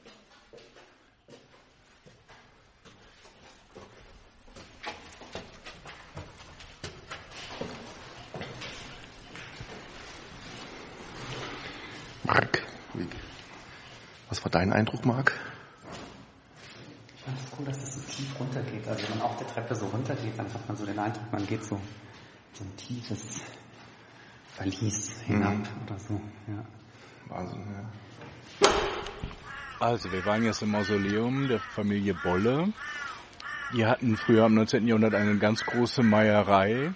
Dein Eindruck, Marc? Ich finde es cool, dass es so tief runtergeht. Also wenn man auf der Treppe so runtergeht, dann hat man so den Eindruck, man geht so, so ein tiefes Verlies hinab mhm. oder so. Ja. Wahnsinn, ja. Also wir waren jetzt im Mausoleum der Familie Bolle. Die hatten früher im 19. Jahrhundert eine ganz große Meierei.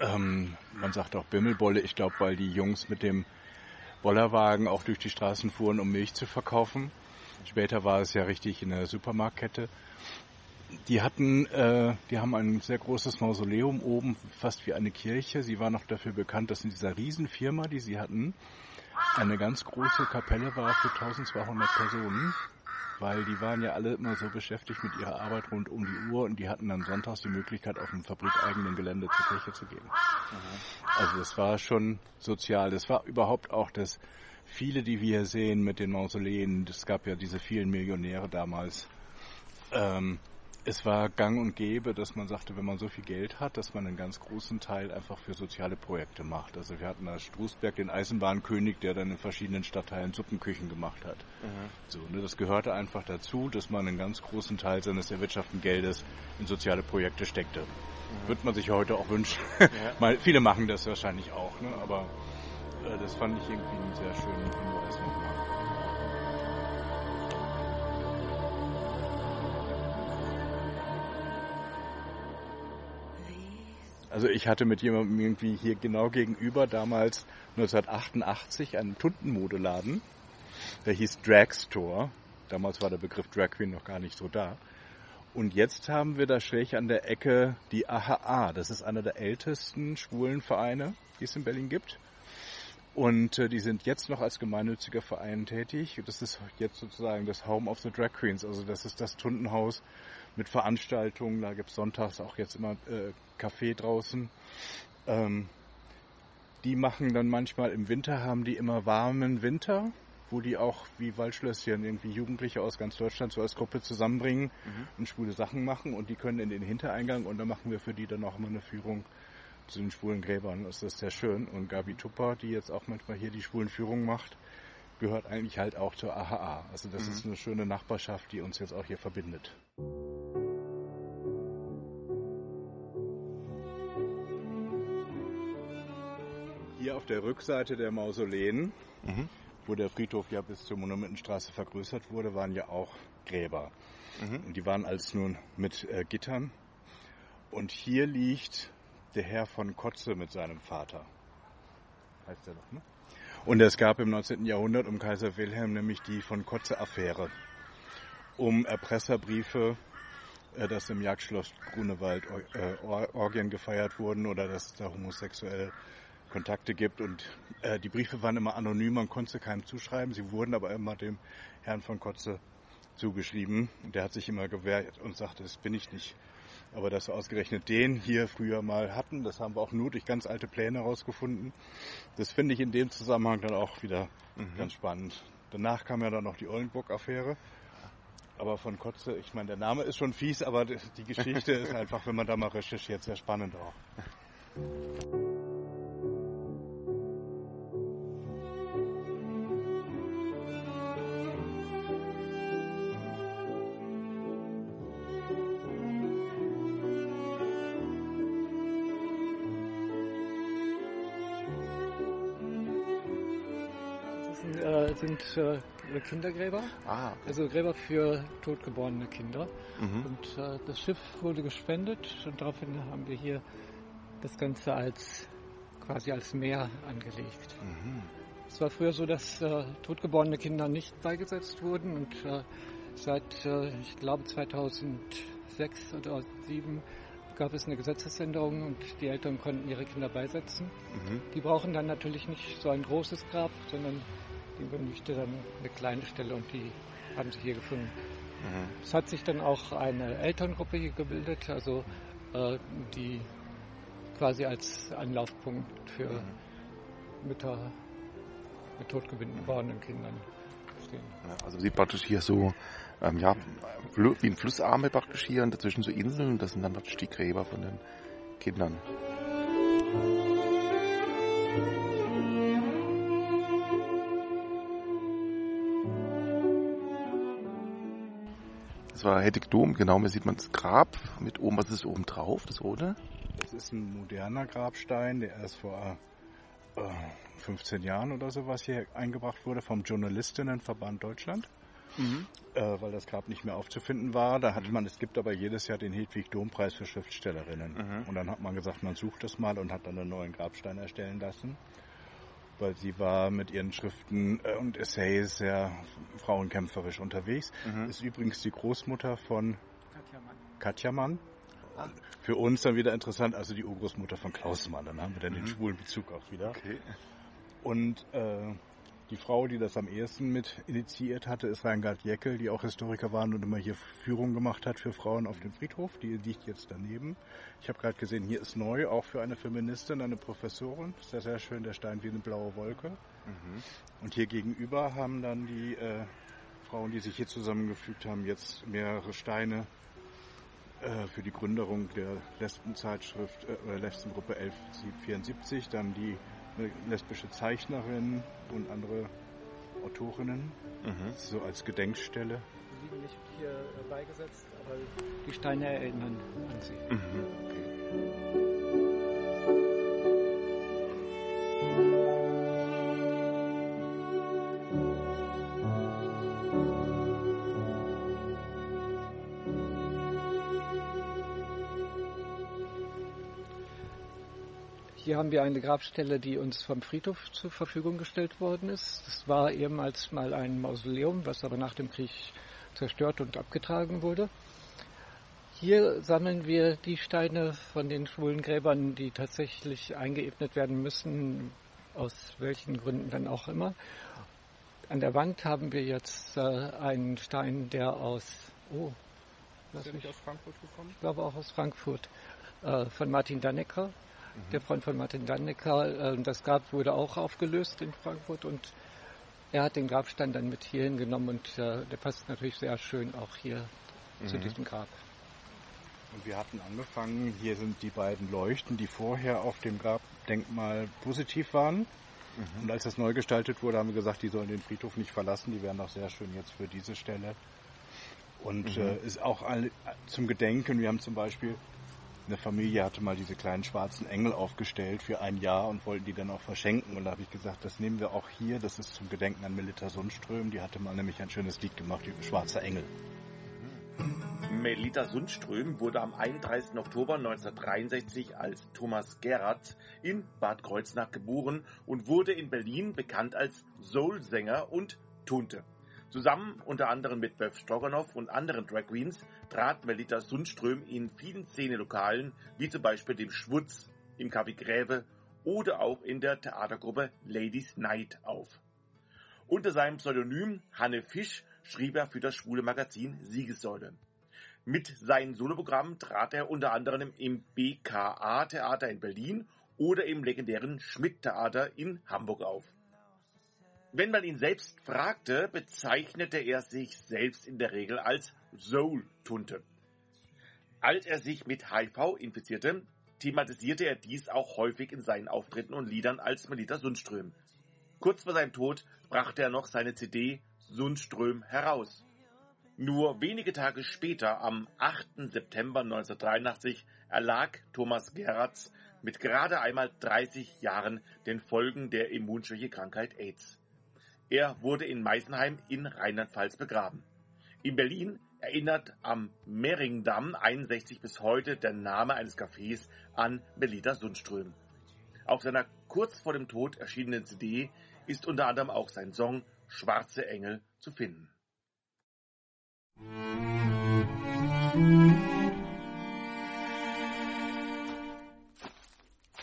Ähm, man sagt auch Bimmelbolle, ich glaube, weil die Jungs mit dem Bollerwagen auch durch die Straßen fuhren, um Milch zu verkaufen. Später war es ja richtig in der Supermarktkette. Die hatten, äh, die haben ein sehr großes Mausoleum oben, fast wie eine Kirche. Sie war noch dafür bekannt, dass in dieser Riesenfirma, die sie hatten, eine ganz große Kapelle war für 1200 Personen weil die waren ja alle immer so beschäftigt mit ihrer Arbeit rund um die Uhr und die hatten dann sonntags die Möglichkeit, auf dem fabrikeigenen Gelände zur Kirche zu gehen. Also es war schon sozial. Das war überhaupt auch das viele, die wir hier sehen mit den Mausoleen. Es gab ja diese vielen Millionäre damals. Ähm, es war gang und gäbe, dass man sagte, wenn man so viel Geld hat, dass man einen ganz großen Teil einfach für soziale Projekte macht. Also wir hatten da Strußberg, den Eisenbahnkönig, der dann in verschiedenen Stadtteilen Suppenküchen gemacht hat. Mhm. So, ne, das gehörte einfach dazu, dass man einen ganz großen Teil seines erwirtschafteten Geldes in soziale Projekte steckte. Mhm. Würde man sich heute auch wünschen. Ja. Mal, viele machen das wahrscheinlich auch, ne, aber äh, das fand ich irgendwie einen sehr schönen Hinweis nochmal. Also ich hatte mit jemandem irgendwie hier genau gegenüber damals 1988 einen Tuntenmodeladen. Der hieß Dragstore. Damals war der Begriff Drag Queen noch gar nicht so da. Und jetzt haben wir da schräg an der Ecke die AHA. Das ist einer der ältesten schwulen Vereine, die es in Berlin gibt. Und äh, die sind jetzt noch als gemeinnütziger Verein tätig. Das ist jetzt sozusagen das Home of the Drag Queens. Also das ist das Tuntenhaus mit Veranstaltungen. Da gibt es sonntags auch jetzt immer äh, Kaffee draußen. Ähm, die machen dann manchmal im Winter, haben die immer warmen Winter. wo die auch wie Waldschlösschen irgendwie Jugendliche aus ganz Deutschland so als Gruppe zusammenbringen mhm. und schwule Sachen machen und die können in den Hintereingang und dann machen wir für die dann auch immer eine Führung zu den schwulen Gräbern. Das ist sehr schön. Und Gabi Tupper, die jetzt auch manchmal hier die schwulen Führungen macht, gehört eigentlich halt auch zur AHA. Also das mhm. ist eine schöne Nachbarschaft, die uns jetzt auch hier verbindet. Hier auf der Rückseite der Mausoleen, mhm. wo der Friedhof ja bis zur Monumentenstraße vergrößert wurde, waren ja auch Gräber. Mhm. Und die waren alles nun mit äh, Gittern. Und hier liegt der Herr von Kotze mit seinem Vater. Heißt er doch, ne? Und es gab im 19. Jahrhundert um Kaiser Wilhelm nämlich die von Kotze-Affäre. Um Erpresserbriefe, äh, dass im Jagdschloss Grunewald äh, Orgien gefeiert wurden oder dass es da homosexuelle Kontakte gibt. Und äh, die Briefe waren immer anonym, man konnte keinem zuschreiben. Sie wurden aber immer dem Herrn von Kotze zugeschrieben. Und der hat sich immer gewehrt und sagte, das bin ich nicht. Aber dass wir ausgerechnet den hier früher mal hatten, das haben wir auch nur durch ganz alte Pläne herausgefunden. Das finde ich in dem Zusammenhang dann auch wieder mhm. ganz spannend. Danach kam ja dann noch die Oldenburg-Affäre. Aber von Kotze, ich meine, der Name ist schon fies, aber die Geschichte ist einfach, wenn man da mal recherchiert, sehr spannend auch. sind äh, Kindergräber, ah, okay. also Gräber für totgeborene Kinder. Mhm. Und äh, das Schiff wurde gespendet und daraufhin haben wir hier das Ganze als quasi als Meer angelegt. Mhm. Es war früher so, dass äh, totgeborene Kinder nicht beigesetzt wurden und äh, seit, äh, ich glaube, 2006 oder 2007 gab es eine Gesetzesänderung und die Eltern konnten ihre Kinder beisetzen. Mhm. Die brauchen dann natürlich nicht so ein großes Grab, sondern die benötigte dann eine kleine Stelle und die haben sie hier gefunden. Mhm. Es hat sich dann auch eine Elterngruppe hier gebildet, also äh, die quasi als Anlaufpunkt für mhm. Mütter mit totgeborenen Kindern stehen. Ja, also sie praktisch hier so, ähm, ja, wie ein Flussarme praktisch hier und dazwischen so Inseln, das sind dann praktisch die Gräber von den Kindern. Das war Hedwig Dom, genau, hier sieht man das Grab mit oben, was ist oben drauf, das rote? Das ist ein moderner Grabstein, der erst vor äh, 15 Jahren oder sowas hier eingebracht wurde vom Journalistinnenverband Deutschland. Mhm. Äh, weil das Grab nicht mehr aufzufinden war. Da hat man, es gibt aber jedes Jahr den Hedwig Dom Preis für Schriftstellerinnen. Mhm. Und dann hat man gesagt, man sucht das mal und hat dann einen neuen Grabstein erstellen lassen weil sie war mit ihren Schriften äh, und Essays sehr frauenkämpferisch unterwegs. Mhm. Ist übrigens die Großmutter von Katja Mann. Katja Mann. Ah. Für uns dann wieder interessant, also die Urgroßmutter von Klaus Mann. Dann haben wir dann mhm. den schwulen Bezug auch wieder. Okay. Und äh, die Frau, die das am ehesten mit initiiert hatte, ist Reingard Jeckel, die auch Historiker waren und immer hier Führung gemacht hat für Frauen auf dem Friedhof. Die liegt jetzt daneben. Ich habe gerade gesehen, hier ist neu, auch für eine Feministin, eine Professorin. Sehr, sehr schön, der Stein wie eine blaue Wolke. Mhm. Und hier gegenüber haben dann die äh, Frauen, die sich hier zusammengefügt haben, jetzt mehrere Steine äh, für die Gründerung der Lesbenzeitschrift äh, oder Lesbengruppe 1174, dann die eine lesbische Zeichnerin und andere Autorinnen, mhm. so als Gedenkstelle. Die liegen nicht hier äh, beigesetzt, aber die Steine erinnern an sie. Mhm. Okay. Hier haben wir eine Grabstelle, die uns vom Friedhof zur Verfügung gestellt worden ist. Das war ehemals mal ein Mausoleum, was aber nach dem Krieg zerstört und abgetragen wurde. Hier sammeln wir die Steine von den schwulen Gräbern, die tatsächlich eingeebnet werden müssen, aus welchen Gründen dann auch immer. An der Wand haben wir jetzt äh, einen Stein, der aus, oh, ist der nicht aus Frankfurt gekommen? Ich glaube auch aus Frankfurt, äh, von Martin Dannecker, der Freund von Martin Dannecker. Äh, das Grab wurde auch aufgelöst in Frankfurt und er hat den Grabstein dann mit hierhin genommen und äh, der passt natürlich sehr schön auch hier mhm. zu diesem Grab. Und wir hatten angefangen, hier sind die beiden Leuchten, die vorher auf dem Grabdenkmal positiv waren. Mhm. Und als das neu gestaltet wurde, haben wir gesagt, die sollen den Friedhof nicht verlassen. Die wären auch sehr schön jetzt für diese Stelle. Und mhm. äh, ist auch all, zum Gedenken. Wir haben zum Beispiel eine Familie hatte mal diese kleinen schwarzen Engel aufgestellt für ein Jahr und wollten die dann auch verschenken. Und da habe ich gesagt, das nehmen wir auch hier. Das ist zum Gedenken an Melita Sundström. Die hatte mal nämlich ein schönes Lied gemacht über Schwarzer Engel. Melita Sundström wurde am 31. Oktober 1963 als Thomas Gerrard in Bad Kreuznach geboren und wurde in Berlin bekannt als Soul-Sänger und Tunte. Zusammen unter anderem mit Bev Stroganoff und anderen Drag Queens trat Melita Sundström in vielen Szenelokalen, wie zum Beispiel dem Schwutz, im Café Gräve oder auch in der Theatergruppe Ladies Night auf. Unter seinem Pseudonym Hanne Fisch schrieb er für das schwule Magazin Siegessäule. Mit seinen Soloprogrammen trat er unter anderem im BKA-Theater in Berlin oder im legendären Schmidt-Theater in Hamburg auf. Wenn man ihn selbst fragte, bezeichnete er sich selbst in der Regel als Soul-Tunte. Als er sich mit HIV infizierte, thematisierte er dies auch häufig in seinen Auftritten und Liedern als Melita Sundström. Kurz vor seinem Tod brachte er noch seine CD Sundström heraus. Nur wenige Tage später, am 8. September 1983, erlag Thomas Gerratz mit gerade einmal 30 Jahren den Folgen der Immunschwächekrankheit AIDS. Er wurde in Meisenheim in Rheinland-Pfalz begraben. In Berlin erinnert am Mehringdamm 61 bis heute der Name eines Cafés an Melita Sundström. Auf seiner kurz vor dem Tod erschienenen CD ist unter anderem auch sein Song Schwarze Engel zu finden.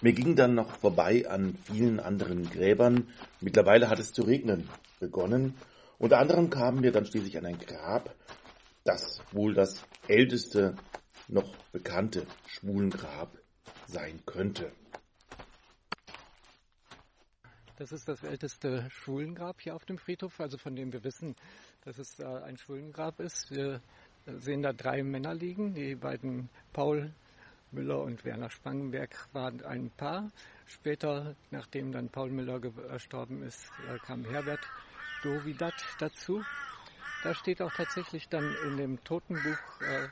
Wir gingen dann noch vorbei an vielen anderen Gräbern. Mittlerweile hat es zu regnen begonnen. Unter anderem kamen wir dann schließlich an ein Grab, das wohl das älteste noch bekannte Schwulengrab sein könnte. Das ist das älteste Schwulengrab hier auf dem Friedhof, also von dem wir wissen, dass es äh, ein Schwulengrab ist. Wir sehen da drei Männer liegen, die beiden Paul Müller und Werner Spangenberg waren ein Paar. Später, nachdem dann Paul Müller gestorben ist, äh, kam Herbert Dovidat dazu. Da steht auch tatsächlich dann in dem Totenbuch äh,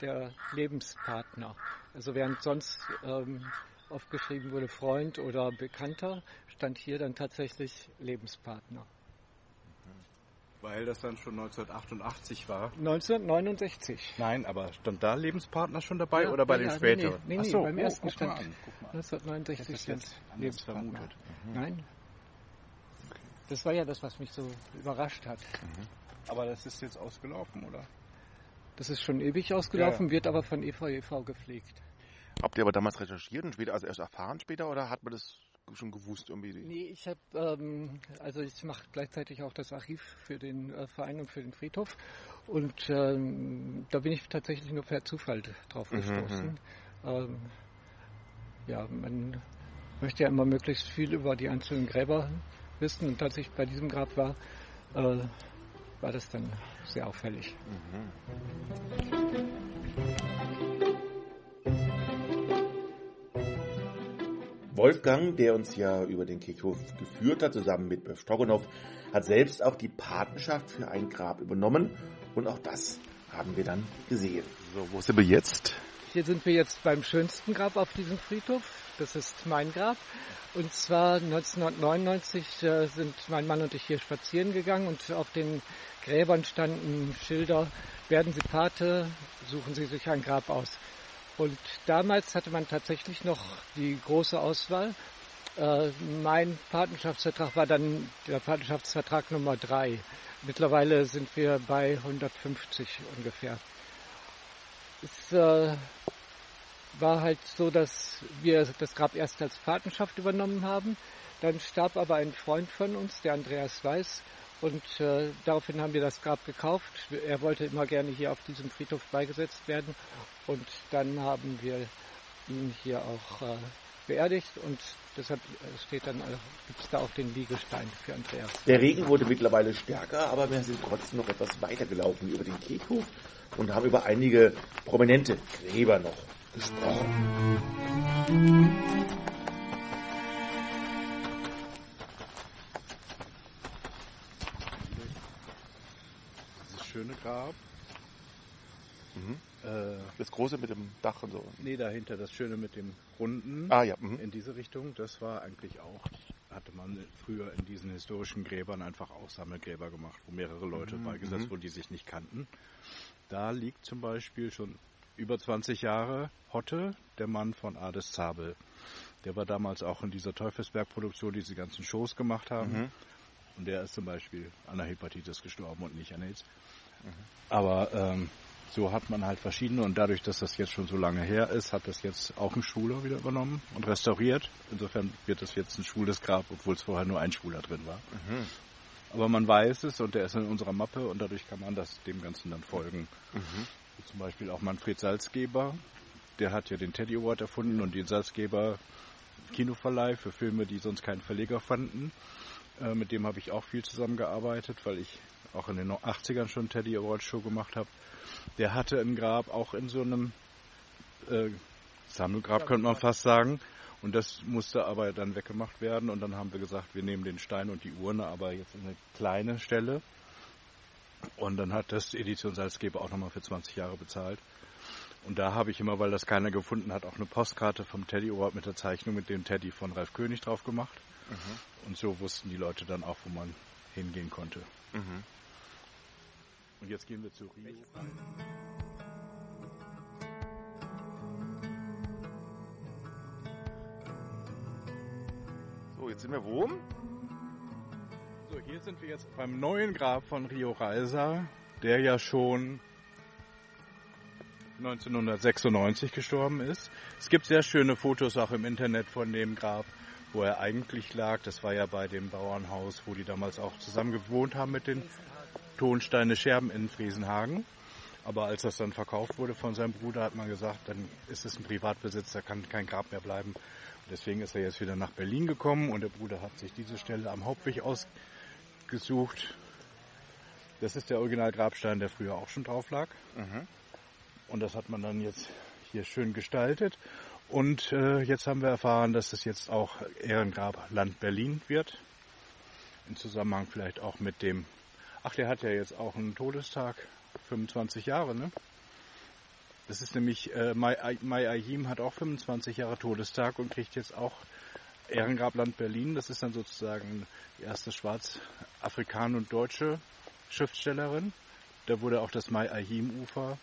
der Lebenspartner. Also während sonst ähm, oft geschrieben wurde Freund oder Bekannter, stand hier dann tatsächlich Lebenspartner. Weil das dann schon 1988 war. 1969. Nein, aber stand da Lebenspartner schon dabei ja, oder bei ja, den späteren? Nee, nee, nee, so, beim oh, ersten stand an, 1969 stand Lebenspartner. Vermutet. Mhm. Nein. Das war ja das, was mich so überrascht hat. Mhm. Aber das ist jetzt ausgelaufen, oder? Das ist schon ewig ausgelaufen, ja, wird aber von EVEV gepflegt. Habt ihr aber damals recherchiert und später, also erst erfahren später, oder hat man das schon gewusst irgendwie? Nee, ich habe, ähm, also ich mache gleichzeitig auch das Archiv für den äh, Verein und für den Friedhof und ähm, da bin ich tatsächlich nur per Zufall drauf mhm, gestoßen. Mhm. Ähm, ja, man möchte ja immer möglichst viel über die einzelnen Gräber wissen und als ich bei diesem Grab war, äh, war das dann sehr auffällig. Mhm. Wolfgang, der uns ja über den Kirchhof geführt hat, zusammen mit Strogonow, hat selbst auch die Patenschaft für ein Grab übernommen und auch das haben wir dann gesehen. So, wo sind wir jetzt? Hier sind wir jetzt beim schönsten Grab auf diesem Friedhof. Das ist mein Grab. Und zwar 1999 äh, sind mein Mann und ich hier spazieren gegangen und auf den Gräbern standen Schilder, werden Sie Pate, suchen Sie sich ein Grab aus. Und damals hatte man tatsächlich noch die große Auswahl. Äh, mein Patenschaftsvertrag war dann der Patenschaftsvertrag Nummer drei. Mittlerweile sind wir bei 150 ungefähr. Es äh, war halt so, dass wir das Grab erst als Patenschaft übernommen haben. Dann starb aber ein Freund von uns, der Andreas Weiß, und äh, daraufhin haben wir das Grab gekauft. Er wollte immer gerne hier auf diesem Friedhof beigesetzt werden. Und dann haben wir ihn hier auch äh, beerdigt und deshalb steht dann, gibt es da auch den Liegestein für Andreas. Der Regen wurde mittlerweile stärker, aber wir sind trotzdem noch etwas weiter gelaufen über den Kirchhof und haben über einige prominente Gräber noch gesprochen. Dieses schöne Grab. Mhm. Äh, Das große mit dem Dach und so. nee, dahinter das Schöne mit dem Runden. Ah ja. Mhm. in diese Richtung. Das war eigentlich auch, hatte man früher in diesen historischen Gräbern einfach auch Sammelgräber gemacht, wo mehrere Leute Mhm, beigesetzt mhm. wurden, die sich nicht kannten. Da liegt zum Beispiel schon über 20 Jahre Hotte, der Mann von Ades Zabel. Der war damals auch in dieser Teufelsberg-Produktion, die diese ganzen Shows gemacht haben. Mhm. Und der ist zum Beispiel an der Hepatitis gestorben und nicht an AIDS. Mhm. Aber ähm, so hat man halt verschiedene und dadurch, dass das jetzt schon so lange her ist, hat das jetzt auch ein Schwuler wieder übernommen und restauriert. Insofern wird das jetzt ein schwules Grab, obwohl es vorher nur ein Schwuler drin war. Mhm. Aber man weiß es und der ist in unserer Mappe und dadurch kann man das dem Ganzen dann folgen. Mhm. Zum Beispiel auch Manfred Salzgeber, der hat ja den Teddy Award erfunden und den Salzgeber Kinoverleih für Filme, die sonst keinen Verleger fanden. Äh, mit dem habe ich auch viel zusammengearbeitet, weil ich auch in den 80ern schon Teddy Award Show gemacht habe. Der hatte ein Grab auch in so einem äh, Sammelgrab, könnte man fast sagen. Und das musste aber dann weggemacht werden. Und dann haben wir gesagt, wir nehmen den Stein und die Urne, aber jetzt in eine kleine Stelle. Und dann hat das Edition Salzgeber auch nochmal für 20 Jahre bezahlt. Und da habe ich immer, weil das keiner gefunden hat, auch eine Postkarte vom Teddy Award mit der Zeichnung mit dem Teddy von Ralf König drauf gemacht. Und so wussten die Leute dann auch, wo man hingehen konnte. Mhm. Und jetzt gehen wir zu Rio. So, jetzt sind wir wo? So, hier sind wir jetzt beim neuen Grab von Rio Reiser, der ja schon 1996 gestorben ist. Es gibt sehr schöne Fotos auch im Internet von dem Grab, wo er eigentlich lag. Das war ja bei dem Bauernhaus, wo die damals auch zusammen gewohnt haben mit den Tonsteine Scherben in Friesenhagen. Aber als das dann verkauft wurde von seinem Bruder, hat man gesagt, dann ist es ein Privatbesitz, da kann kein Grab mehr bleiben. Und deswegen ist er jetzt wieder nach Berlin gekommen und der Bruder hat sich diese Stelle am Hauptweg ausgesucht. Das ist der Originalgrabstein, der früher auch schon drauf lag. Mhm. Und das hat man dann jetzt hier schön gestaltet. Und äh, jetzt haben wir erfahren, dass es jetzt auch Ehrengrab Land Berlin wird. In Zusammenhang vielleicht auch mit dem, ach, der hat ja jetzt auch einen Todestag, 25 Jahre, ne? Das ist nämlich, äh, Mai, Mai Ayim hat auch 25 Jahre Todestag und kriegt jetzt auch Ehrengrab Land Berlin. Das ist dann sozusagen die erste schwarz-afrikan- und deutsche Schriftstellerin. Da wurde auch das Mai Ayim Ufer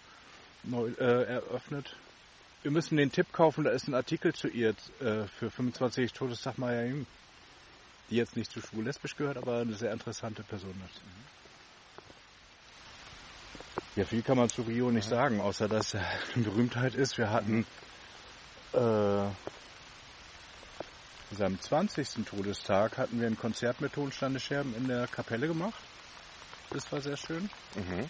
neu äh, eröffnet. Wir müssen den Tipp kaufen, da ist ein Artikel zu ihr äh, für 25 Todestag Mai Ayim, die jetzt nicht zu schwul-lesbisch gehört, aber eine sehr interessante Person ist. Ja, viel kann man zu Rio nicht sagen, außer dass er eine Berühmtheit ist. Wir hatten äh, in seinem 20. Todestag hatten wir ein Konzert mit Tonstandescherben in der Kapelle gemacht. Das war sehr schön. Mhm.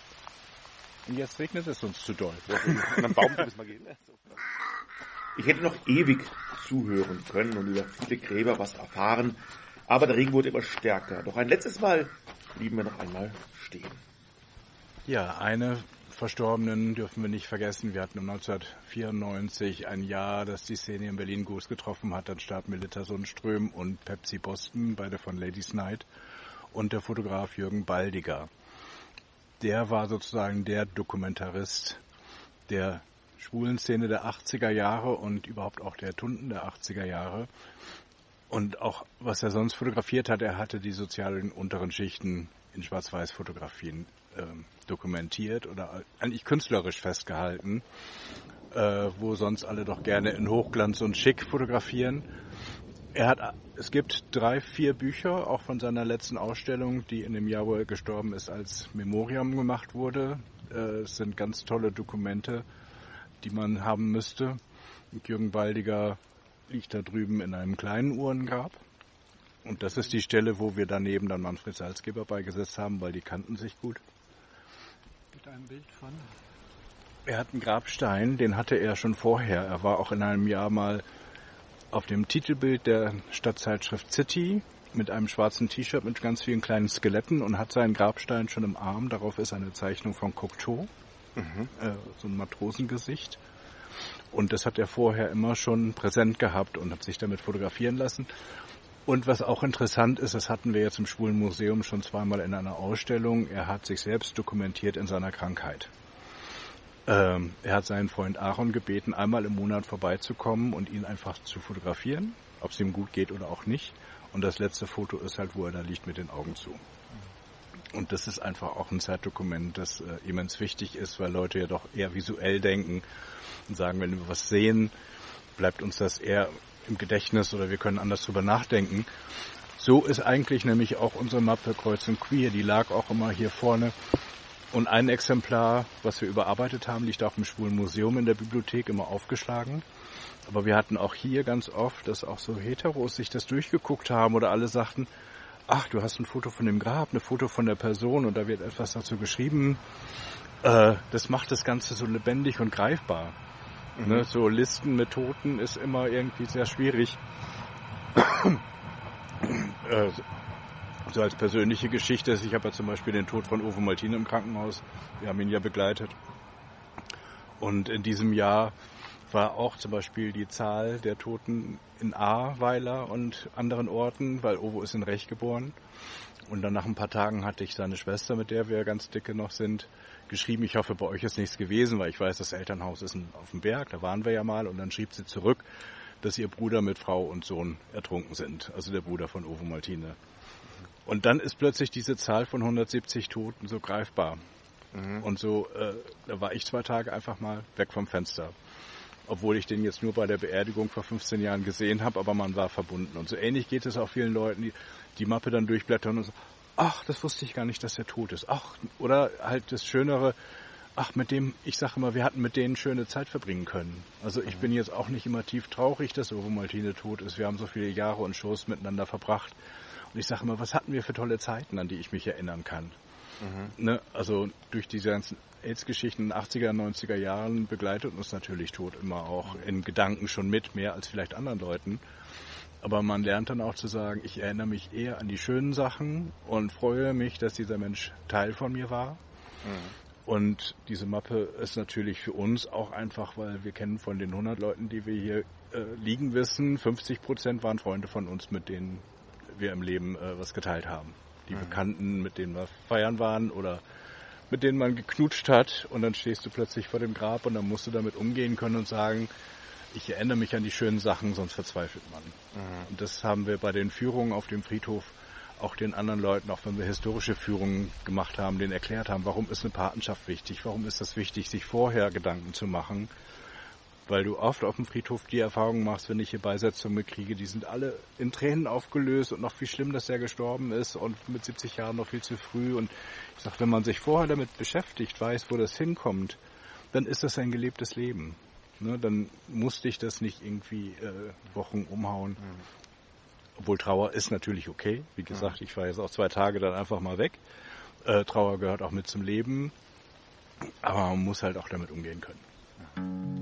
Und jetzt regnet es uns zu doll. An ne? Ich hätte noch ewig zuhören können und über viele Gräber was erfahren, aber der Regen wurde immer stärker. Doch ein letztes Mal blieben wir noch einmal stehen. Ja, eine Verstorbenen dürfen wir nicht vergessen. Wir hatten 1994 ein Jahr, das die Szene in Berlin groß getroffen hat. Dann starb Melita Sundström und Pepsi Boston, beide von Ladies Night. Und der Fotograf Jürgen Baldiger. Der war sozusagen der Dokumentarist der schwulen Szene der 80er Jahre und überhaupt auch der Tunden der 80er Jahre. Und auch was er sonst fotografiert hat, er hatte die sozialen unteren Schichten in Schwarz-Weiß-Fotografien ähm, dokumentiert oder eigentlich künstlerisch festgehalten, äh, wo sonst alle doch gerne in Hochglanz und Schick fotografieren. Er hat, es gibt drei, vier Bücher, auch von seiner letzten Ausstellung, die in dem Jahr, wo er gestorben ist, als Memoriam gemacht wurde. Äh, es sind ganz tolle Dokumente, die man haben müsste. Und Jürgen Baldiger liegt da drüben in einem kleinen Uhrengrab. Und das ist die Stelle, wo wir daneben dann Manfred Salzgeber beigesetzt haben, weil die kannten sich gut. Einem Bild von. Er hat einen Grabstein, den hatte er schon vorher. Er war auch in einem Jahr mal auf dem Titelbild der Stadtzeitschrift City mit einem schwarzen T-Shirt mit ganz vielen kleinen Skeletten und hat seinen Grabstein schon im Arm. Darauf ist eine Zeichnung von Cocteau, mhm. äh, so ein Matrosengesicht. Und das hat er vorher immer schon präsent gehabt und hat sich damit fotografieren lassen. Und was auch interessant ist, das hatten wir jetzt im Schwulen Museum schon zweimal in einer Ausstellung, er hat sich selbst dokumentiert in seiner Krankheit. Ähm, er hat seinen Freund Aaron gebeten, einmal im Monat vorbeizukommen und ihn einfach zu fotografieren, ob es ihm gut geht oder auch nicht. Und das letzte Foto ist halt, wo er da liegt mit den Augen zu. Und das ist einfach auch ein Zeitdokument, das äh, immens wichtig ist, weil Leute ja doch eher visuell denken und sagen, wenn wir was sehen, bleibt uns das eher im Gedächtnis oder wir können anders drüber nachdenken. So ist eigentlich nämlich auch unsere Mappe Kreuz und Queer. Die lag auch immer hier vorne. Und ein Exemplar, was wir überarbeitet haben, liegt auch im Schwulen Museum in der Bibliothek immer aufgeschlagen. Aber wir hatten auch hier ganz oft, dass auch so Heteros sich das durchgeguckt haben oder alle sagten, ach, du hast ein Foto von dem Grab, ein Foto von der Person und da wird etwas dazu geschrieben. Äh, das macht das Ganze so lebendig und greifbar. Mhm. Ne, so Listen mit Toten ist immer irgendwie sehr schwierig. äh, so als persönliche Geschichte. Ich habe ja zum Beispiel den Tod von Uwe Maltin im Krankenhaus. Wir haben ihn ja begleitet. Und in diesem Jahr war auch zum Beispiel die Zahl der Toten in Ahrweiler und anderen Orten, weil Ovo ist in Rech geboren. Und dann nach ein paar Tagen hatte ich seine Schwester, mit der wir ganz dicke noch sind, geschrieben, ich hoffe, bei euch ist nichts gewesen, weil ich weiß, das Elternhaus ist auf dem Berg, da waren wir ja mal. Und dann schrieb sie zurück, dass ihr Bruder mit Frau und Sohn ertrunken sind, also der Bruder von Ovo Maltine. Und dann ist plötzlich diese Zahl von 170 Toten so greifbar. Mhm. Und so, äh, da war ich zwei Tage einfach mal weg vom Fenster obwohl ich den jetzt nur bei der Beerdigung vor 15 Jahren gesehen habe, aber man war verbunden. Und so ähnlich geht es auch vielen Leuten, die die Mappe dann durchblättern und so, ach, das wusste ich gar nicht, dass er tot ist. Ach, oder halt das Schönere, ach, mit dem, ich sage immer, wir hatten mit denen schöne Zeit verbringen können. Also ich bin jetzt auch nicht immer tief traurig, dass Uwe Maltine tot ist. Wir haben so viele Jahre und Shows miteinander verbracht. Und ich sage immer, was hatten wir für tolle Zeiten, an die ich mich erinnern kann. Mhm. Ne? Also durch diese ganzen AIDS-Geschichten in den 80er, 90er Jahren begleitet uns natürlich Tod immer auch in Gedanken schon mit, mehr als vielleicht anderen Leuten. Aber man lernt dann auch zu sagen, ich erinnere mich eher an die schönen Sachen und freue mich, dass dieser Mensch Teil von mir war. Mhm. Und diese Mappe ist natürlich für uns auch einfach, weil wir kennen von den 100 Leuten, die wir hier äh, liegen wissen, 50 Prozent waren Freunde von uns, mit denen wir im Leben äh, was geteilt haben. Die mhm. Bekannten, mit denen wir feiern waren oder mit denen man geknutscht hat und dann stehst du plötzlich vor dem Grab und dann musst du damit umgehen können und sagen, ich erinnere mich an die schönen Sachen, sonst verzweifelt man. Mhm. Und das haben wir bei den Führungen auf dem Friedhof auch den anderen Leuten, auch wenn wir historische Führungen gemacht haben, denen erklärt haben, warum ist eine Patenschaft wichtig, warum ist das wichtig, sich vorher Gedanken zu machen weil du oft auf dem Friedhof die Erfahrung machst, wenn ich hier Beisetzungen kriege, die sind alle in Tränen aufgelöst und noch wie schlimm, dass er gestorben ist und mit 70 Jahren noch viel zu früh. Und ich sag, wenn man sich vorher damit beschäftigt, weiß, wo das hinkommt, dann ist das ein gelebtes Leben. Ne, dann musste ich das nicht irgendwie äh, Wochen umhauen. Mhm. Obwohl Trauer ist natürlich okay. Wie gesagt, ich war jetzt auch zwei Tage dann einfach mal weg. Äh, Trauer gehört auch mit zum Leben. Aber man muss halt auch damit umgehen können.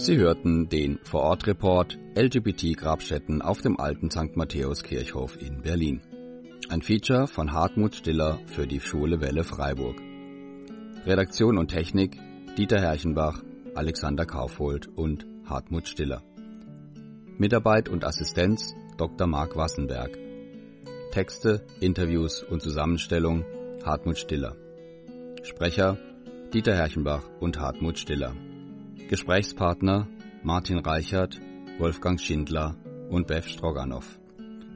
Sie hörten den Vorortreport LGBT-Grabstätten auf dem alten St. Matthäus-Kirchhof in Berlin. Ein Feature von Hartmut Stiller für die Schule Welle Freiburg. Redaktion und Technik Dieter Herrchenbach, Alexander Kaufhold und Hartmut Stiller. Mitarbeit und Assistenz Dr. Marc Wassenberg. Texte, Interviews und Zusammenstellung Hartmut Stiller. Sprecher Dieter Herrchenbach und Hartmut Stiller. Gesprächspartner Martin Reichert, Wolfgang Schindler und Bev Stroganow.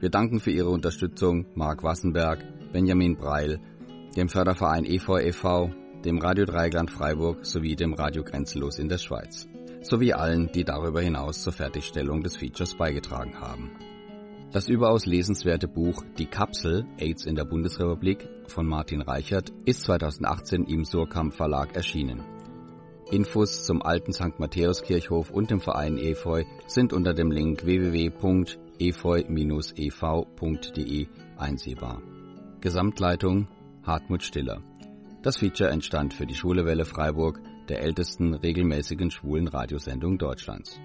Wir danken für Ihre Unterstützung Marc Wassenberg, Benjamin Breil, dem Förderverein EV e.V., dem Radio Dreigland Freiburg sowie dem Radio Grenzenlos in der Schweiz, sowie allen, die darüber hinaus zur Fertigstellung des Features beigetragen haben. Das überaus lesenswerte Buch Die Kapsel AIDS in der Bundesrepublik von Martin Reichert ist 2018 im Surkamp Verlag erschienen. Infos zum alten St. Matthäuskirchhof und dem Verein Efeu sind unter dem Link www.efeu-ev.de einsehbar. Gesamtleitung Hartmut Stiller. Das Feature entstand für die Schule Welle Freiburg, der ältesten regelmäßigen schwulen Radiosendung Deutschlands.